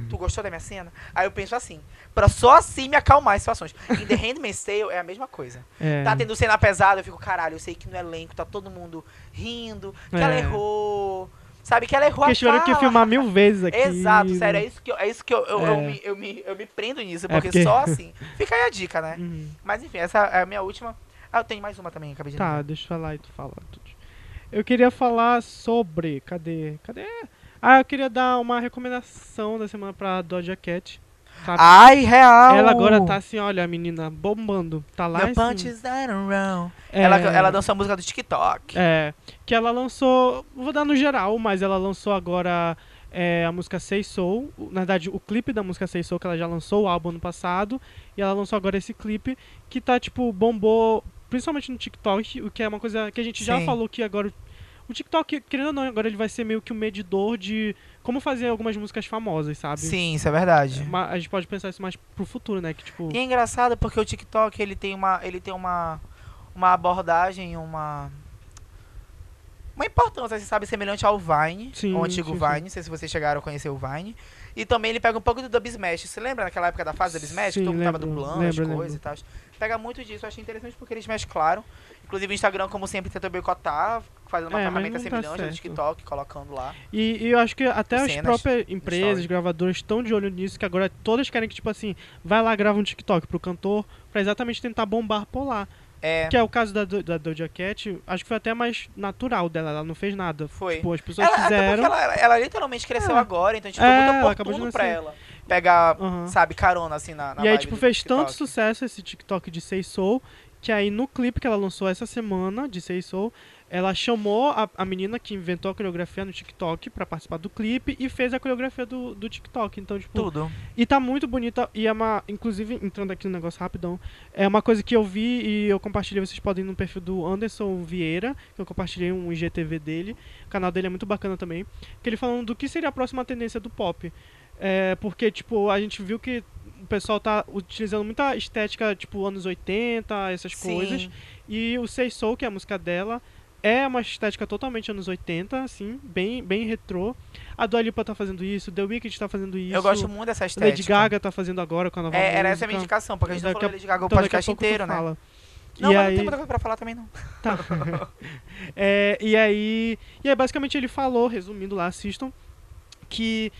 Speaker 2: tu gostou da minha cena? Aí eu penso assim, pra só assim me acalmar as situações. Em The Handmaid's Tale é a mesma coisa.
Speaker 1: É.
Speaker 2: Tá tendo cena pesada, eu fico, caralho, eu sei que no elenco tá todo mundo rindo, que ela
Speaker 1: É.
Speaker 2: errou. Sabe, que ela errou
Speaker 1: Porque
Speaker 2: a
Speaker 1: tiveram que
Speaker 2: fala.
Speaker 1: filmar mil vezes aqui.
Speaker 2: Exato, sério, é isso que eu, é isso que eu, eu, eu
Speaker 1: É.
Speaker 2: me, eu, me, eu me prendo nisso,
Speaker 1: É
Speaker 2: porque,
Speaker 1: porque-
Speaker 2: só assim. Fica aí a dica, né?
Speaker 1: Uhum.
Speaker 2: Mas enfim, essa é a minha última. Ah, eu tenho mais uma também, acabei de
Speaker 1: Tá,
Speaker 2: lembrar.
Speaker 1: deixa eu falar e tu fala. Eu queria falar sobre. Cadê? Cadê? Ah, eu queria dar uma recomendação da semana pra Doja Cat. Sabe?
Speaker 2: Ai, real!
Speaker 1: Ela agora tá assim, olha, a menina bombando. Tá lá
Speaker 2: Meu
Speaker 1: em
Speaker 2: punch
Speaker 1: cima.
Speaker 2: is that around.
Speaker 1: É,
Speaker 2: Ela, ela dançou a música do TikTok.
Speaker 1: É, que ela lançou, vou dar no geral, mas ela lançou agora é, a música Say Soul, na verdade o clipe da música Say Soul, que ela já lançou o álbum ano passado, e ela lançou agora esse clipe, que tá tipo, bombou, principalmente no TikTok, o que é uma coisa que a gente já
Speaker 2: Sim.
Speaker 1: falou que agora, o TikTok, querendo ou não, agora ele vai ser meio que um medidor de como fazer algumas músicas famosas, sabe?
Speaker 2: Sim, isso é verdade.
Speaker 1: Ma- A gente pode pensar isso mais pro futuro, né, que tipo...
Speaker 2: E é engraçado porque o TikTok ele tem uma, ele tem uma, uma abordagem, uma uma importância, você sabe, semelhante ao Vine,
Speaker 1: Sim,
Speaker 2: o antigo
Speaker 1: sim, sim.
Speaker 2: Vine, não sei se vocês chegaram a conhecer o Vine. E também ele pega um pouco do Dub Smash. Você lembra naquela época da fase do Dub Smash?
Speaker 1: Sim,
Speaker 2: que todo mundo tava
Speaker 1: lembro,
Speaker 2: dublando as coisas e tal. Pega muito disso, eu achei interessante porque eles mesclaram. Inclusive o Instagram, como sempre, tentou boicotar, fazendo uma
Speaker 1: É,
Speaker 2: ferramenta
Speaker 1: tá
Speaker 2: semelhante ao. TikTok, colocando lá.
Speaker 1: E, e eu acho que até as próprias empresas, gravadoras estão de olho nisso, que agora todas querem que, tipo assim, vai lá, grava um TikTok pro cantor, pra exatamente tentar bombar por lá.
Speaker 2: É,
Speaker 1: Que é o caso da, da Doja Cat, acho que foi até mais natural dela, ela não fez nada.
Speaker 2: Foi.
Speaker 1: Tipo, as pessoas
Speaker 2: ela,
Speaker 1: fizeram.
Speaker 2: ela, ela literalmente cresceu
Speaker 1: É.
Speaker 2: agora, então tipo,
Speaker 1: É,
Speaker 2: muito
Speaker 1: acabou de
Speaker 2: oportuno pra
Speaker 1: nascer.
Speaker 2: ela pegar,
Speaker 1: Aham.
Speaker 2: sabe, carona assim na, na
Speaker 1: E aí, tipo, fez tanto sucesso esse TikTok de Say Soul, que aí no clipe que ela lançou essa semana, de Say Soul, ela chamou a, a menina que inventou a coreografia no TikTok pra participar do clipe e fez a coreografia do, do TikTok. Então, tipo,
Speaker 2: Tudo.
Speaker 1: E tá muito bonita. E é uma. Inclusive, entrando aqui no negócio rapidão. É uma coisa que eu vi e eu compartilhei. Vocês podem ir no perfil do Anderson Vieira. Que eu compartilhei um IGTV dele. O canal dele é muito bacana também. Que ele falando do que seria a próxima tendência do pop. É, porque, tipo, a gente viu que o pessoal tá utilizando muita estética, tipo, anos 80, essas
Speaker 2: Sim.
Speaker 1: coisas. E o Say Soul, que é a música dela, é uma estética totalmente anos 80, assim, bem, bem retrô. A Dua Lipa tá fazendo isso, The Weeknd tá fazendo isso.
Speaker 2: Eu gosto muito dessa estética.
Speaker 1: Lady Gaga tá fazendo agora com a nova
Speaker 2: É,
Speaker 1: música.
Speaker 2: era essa a minha indicação, porque a gente não falou
Speaker 1: a-
Speaker 2: Lady Gaga o
Speaker 1: Então,
Speaker 2: podcast inteiro, né?
Speaker 1: fala.
Speaker 2: Não,
Speaker 1: e
Speaker 2: mas não
Speaker 1: aí...
Speaker 2: tem muita coisa pra falar também, não.
Speaker 1: Tá. É, e aí, e aí basicamente ele falou, resumindo lá, assistam, que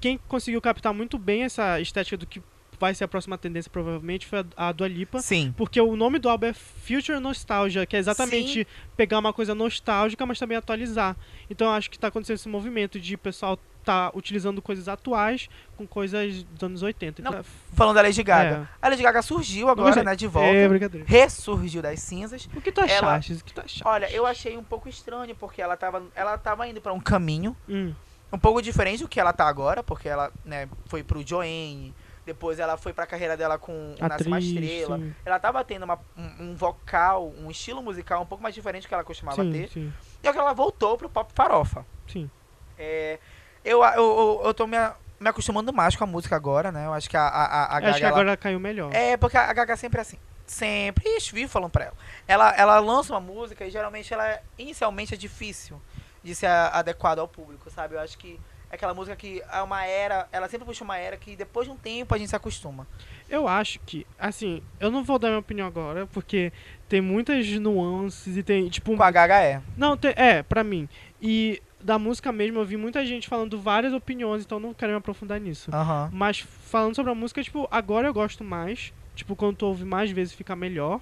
Speaker 1: quem conseguiu captar muito bem essa estética do que vai ser a próxima tendência provavelmente foi a, a Dua Lipa.
Speaker 2: Sim.
Speaker 1: Porque o nome do álbum é Future Nostalgia, que é exatamente pegar uma coisa nostálgica, mas também atualizar. Então acho que tá acontecendo esse movimento de pessoal tá utilizando coisas atuais com coisas dos anos 80.
Speaker 2: Não,
Speaker 1: Então,
Speaker 2: Falando da Lady Gaga.
Speaker 1: É.
Speaker 2: A Lady Gaga surgiu agora, né, de volta.
Speaker 1: É, brincadeira.
Speaker 2: Ressurgiu das cinzas.
Speaker 1: O que tu
Speaker 2: Ela-
Speaker 1: achaste? O que tu achaste?
Speaker 2: Olha, eu achei um pouco estranho, porque ela tava, ela tava indo pra um caminho
Speaker 1: Hum,
Speaker 2: um pouco diferente do que ela tá agora, porque ela, né, foi pro Joanne, depois ela foi pra carreira dela com Nasce uma Estrela.
Speaker 1: sim.
Speaker 2: Ela tava tendo uma- um, um vocal, um estilo musical um pouco mais diferente do que ela costumava
Speaker 1: Sim,
Speaker 2: ter.
Speaker 1: sim,
Speaker 2: E ela voltou pro pop farofa.
Speaker 1: sim.
Speaker 2: É, eu, eu, eu, eu tô me, me acostumando mais com a música agora, né? Eu acho que a, a, a, a
Speaker 1: Acho
Speaker 2: Gaga,
Speaker 1: que
Speaker 2: ela-
Speaker 1: agora caiu melhor.
Speaker 2: É, porque a Gaga sempre é assim. Sempre. Vivo falando pra ela. ela. Ela lança uma música e geralmente ela é, inicialmente é difícil de ser adequada ao público, sabe? Eu acho que é aquela música que é uma era, ela sempre puxa uma era que depois de um tempo a gente se acostuma.
Speaker 1: Eu acho que, assim, eu não vou dar minha opinião agora, porque tem muitas nuances e tem, tipo...
Speaker 2: Com a Gaga é.
Speaker 1: Não, tem, é, pra mim. E da música mesmo, eu vi muita gente falando várias opiniões, então não quero me aprofundar nisso.
Speaker 2: Aham.
Speaker 1: Mas falando sobre a música, tipo, agora eu gosto mais. Tipo, quando tu ouve mais vezes fica melhor.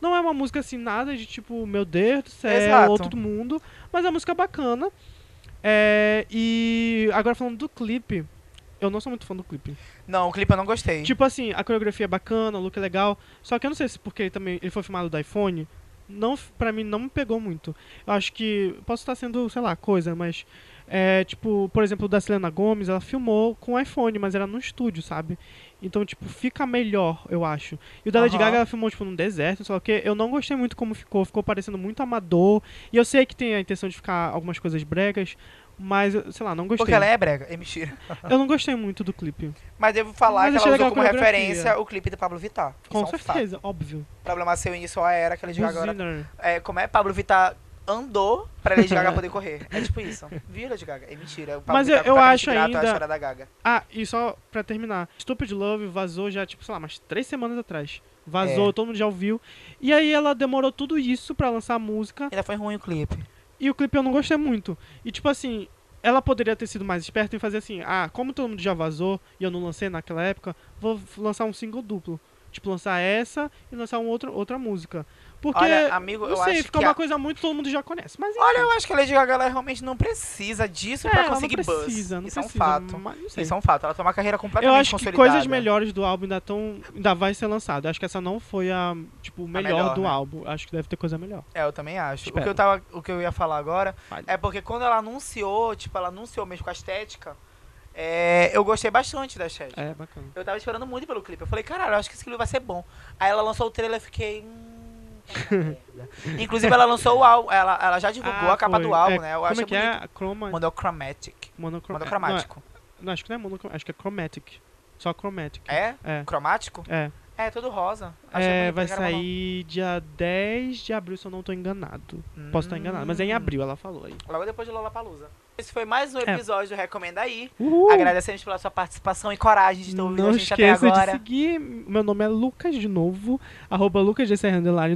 Speaker 1: Não é uma música assim, nada de tipo, meu Deus do céu,
Speaker 2: Exato.
Speaker 1: outro mundo. Mas é uma música bacana. É, e agora falando do clipe, eu não sou muito fã do clipe.
Speaker 2: Não, o clipe eu não gostei.
Speaker 1: Tipo assim, a coreografia é bacana, o look é legal. Só que eu não sei se porque ele também ele foi filmado do iPhone, não, pra mim não me pegou muito. Eu acho que. Posso estar sendo, sei lá, coisa, mas. É, tipo, por exemplo, o da Selena Gomes, ela filmou com o iPhone, mas era no estúdio, sabe? Então, tipo, fica melhor, eu acho. E o da Lady. Gaga ela filmou, tipo, num deserto, só que eu não gostei muito como ficou. Ficou parecendo muito amador. E eu sei que tem a intenção de ficar algumas coisas bregas, mas, sei lá, não gostei.
Speaker 2: Porque ela é brega. É mentira.
Speaker 1: Eu não gostei muito do clipe.
Speaker 2: Mas devo falar
Speaker 1: Mas
Speaker 2: que ela usou como referência o clipe do Pablo Vittar.
Speaker 1: Com
Speaker 2: é um
Speaker 1: certeza, óbvio.
Speaker 2: O problema seu início a era que Lady Gaga agora. É, como é? Pablo Vittar andou pra Lady Gaga poder correr. É tipo isso. Viu, Lady Gaga? É mentira. O Pablo
Speaker 1: Mas eu- eu acho
Speaker 2: grato
Speaker 1: ainda-
Speaker 2: história da Gaga.
Speaker 1: Ah, e só pra terminar. Stupid Love vazou já, tipo, sei lá, umas três semanas atrás. Vazou,
Speaker 2: É.
Speaker 1: todo mundo já ouviu. E aí ela demorou tudo isso pra lançar a música.
Speaker 2: Ainda foi ruim o clipe.
Speaker 1: E o clipe eu não gostei muito. E tipo assim, ela poderia ter sido mais esperta e fazer assim, ah, como todo mundo já vazou e eu não lancei naquela época, vou lançar um single duplo. Tipo, lançar essa e lançar um outro, outra música. Porque,
Speaker 2: Olha, amigo,
Speaker 1: não
Speaker 2: eu
Speaker 1: sei,
Speaker 2: acho
Speaker 1: fica uma
Speaker 2: a-
Speaker 1: coisa muito todo mundo já conhece. Mas
Speaker 2: Olha, eu acho que a Lady Gaga ela realmente não precisa disso
Speaker 1: é,
Speaker 2: pra conseguir
Speaker 1: não
Speaker 2: buzz.
Speaker 1: precisa, não
Speaker 2: Isso é
Speaker 1: precisa,
Speaker 2: um fato.
Speaker 1: Mas, não.
Speaker 2: Isso é um fato. Ela tem uma carreira
Speaker 1: Eu
Speaker 2: completamente
Speaker 1: acho que coisas melhores do álbum ainda tão, ainda vai ser lançado. Eu acho que essa não foi a, tipo, melhor,
Speaker 2: melhor,
Speaker 1: do
Speaker 2: né?
Speaker 1: álbum. Acho que deve ter coisa melhor.
Speaker 2: É, eu também acho. O que, eu tava, o que eu ia falar agora
Speaker 1: Fale.
Speaker 2: é porque quando ela anunciou, tipo, ela anunciou mesmo com a estética, é, eu gostei bastante da estética.
Speaker 1: É, bacana.
Speaker 2: Eu tava esperando muito pelo clipe. Eu falei, caralho, eu acho que esse clipe vai ser bom. Aí ela lançou o trailer e fiquei. Hum, tá uma merda. Inclusive, ela lançou o álbum. Ela, ela já divulgou
Speaker 1: Ah,
Speaker 2: a capa
Speaker 1: foi.
Speaker 2: do álbum,
Speaker 1: É,
Speaker 2: né? Eu
Speaker 1: Como
Speaker 2: acho
Speaker 1: é que é? A Chroma...
Speaker 2: Monochromatic.
Speaker 1: Monocrom...
Speaker 2: Monocromático.
Speaker 1: Não, não, acho que não é monocromático, acho que é chromatic. Só chromatic.
Speaker 2: É?
Speaker 1: É.
Speaker 2: Cromático?
Speaker 1: É.
Speaker 2: É, todo rosa. Achei
Speaker 1: É,
Speaker 2: bonito,
Speaker 1: vai sair dia 10 de abril, se eu não tô enganado. Posso estar enganado, mas é em
Speaker 2: Hum.
Speaker 1: abril, ela falou aí.
Speaker 2: Logo depois de Lollapalooza. Esse foi mais um
Speaker 1: É.
Speaker 2: episódio do Recomenda Aí.
Speaker 1: Uhul!
Speaker 2: Agradecemos pela sua participação e coragem de estar ouvindo
Speaker 1: Não
Speaker 2: a gente até
Speaker 1: esqueça de
Speaker 2: agora.
Speaker 1: seguir. Meu nome é Lucas de novo. Arroba Lucas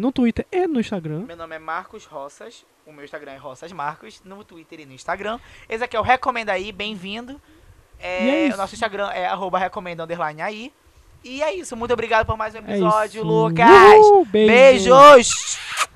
Speaker 1: no Twitter e no Instagram.
Speaker 2: Meu nome é Marcos Roças. O meu Instagram é Roças Marcos, no Twitter e no Instagram. Esse aqui é o Recomenda Aí, bem-vindo. É,
Speaker 1: é
Speaker 2: o nosso Instagram é arroba recomenda underline aí. E é isso, muito obrigado por mais um
Speaker 1: É
Speaker 2: episódio. Lucas.
Speaker 1: Uhul! Beijo.
Speaker 2: Beijos!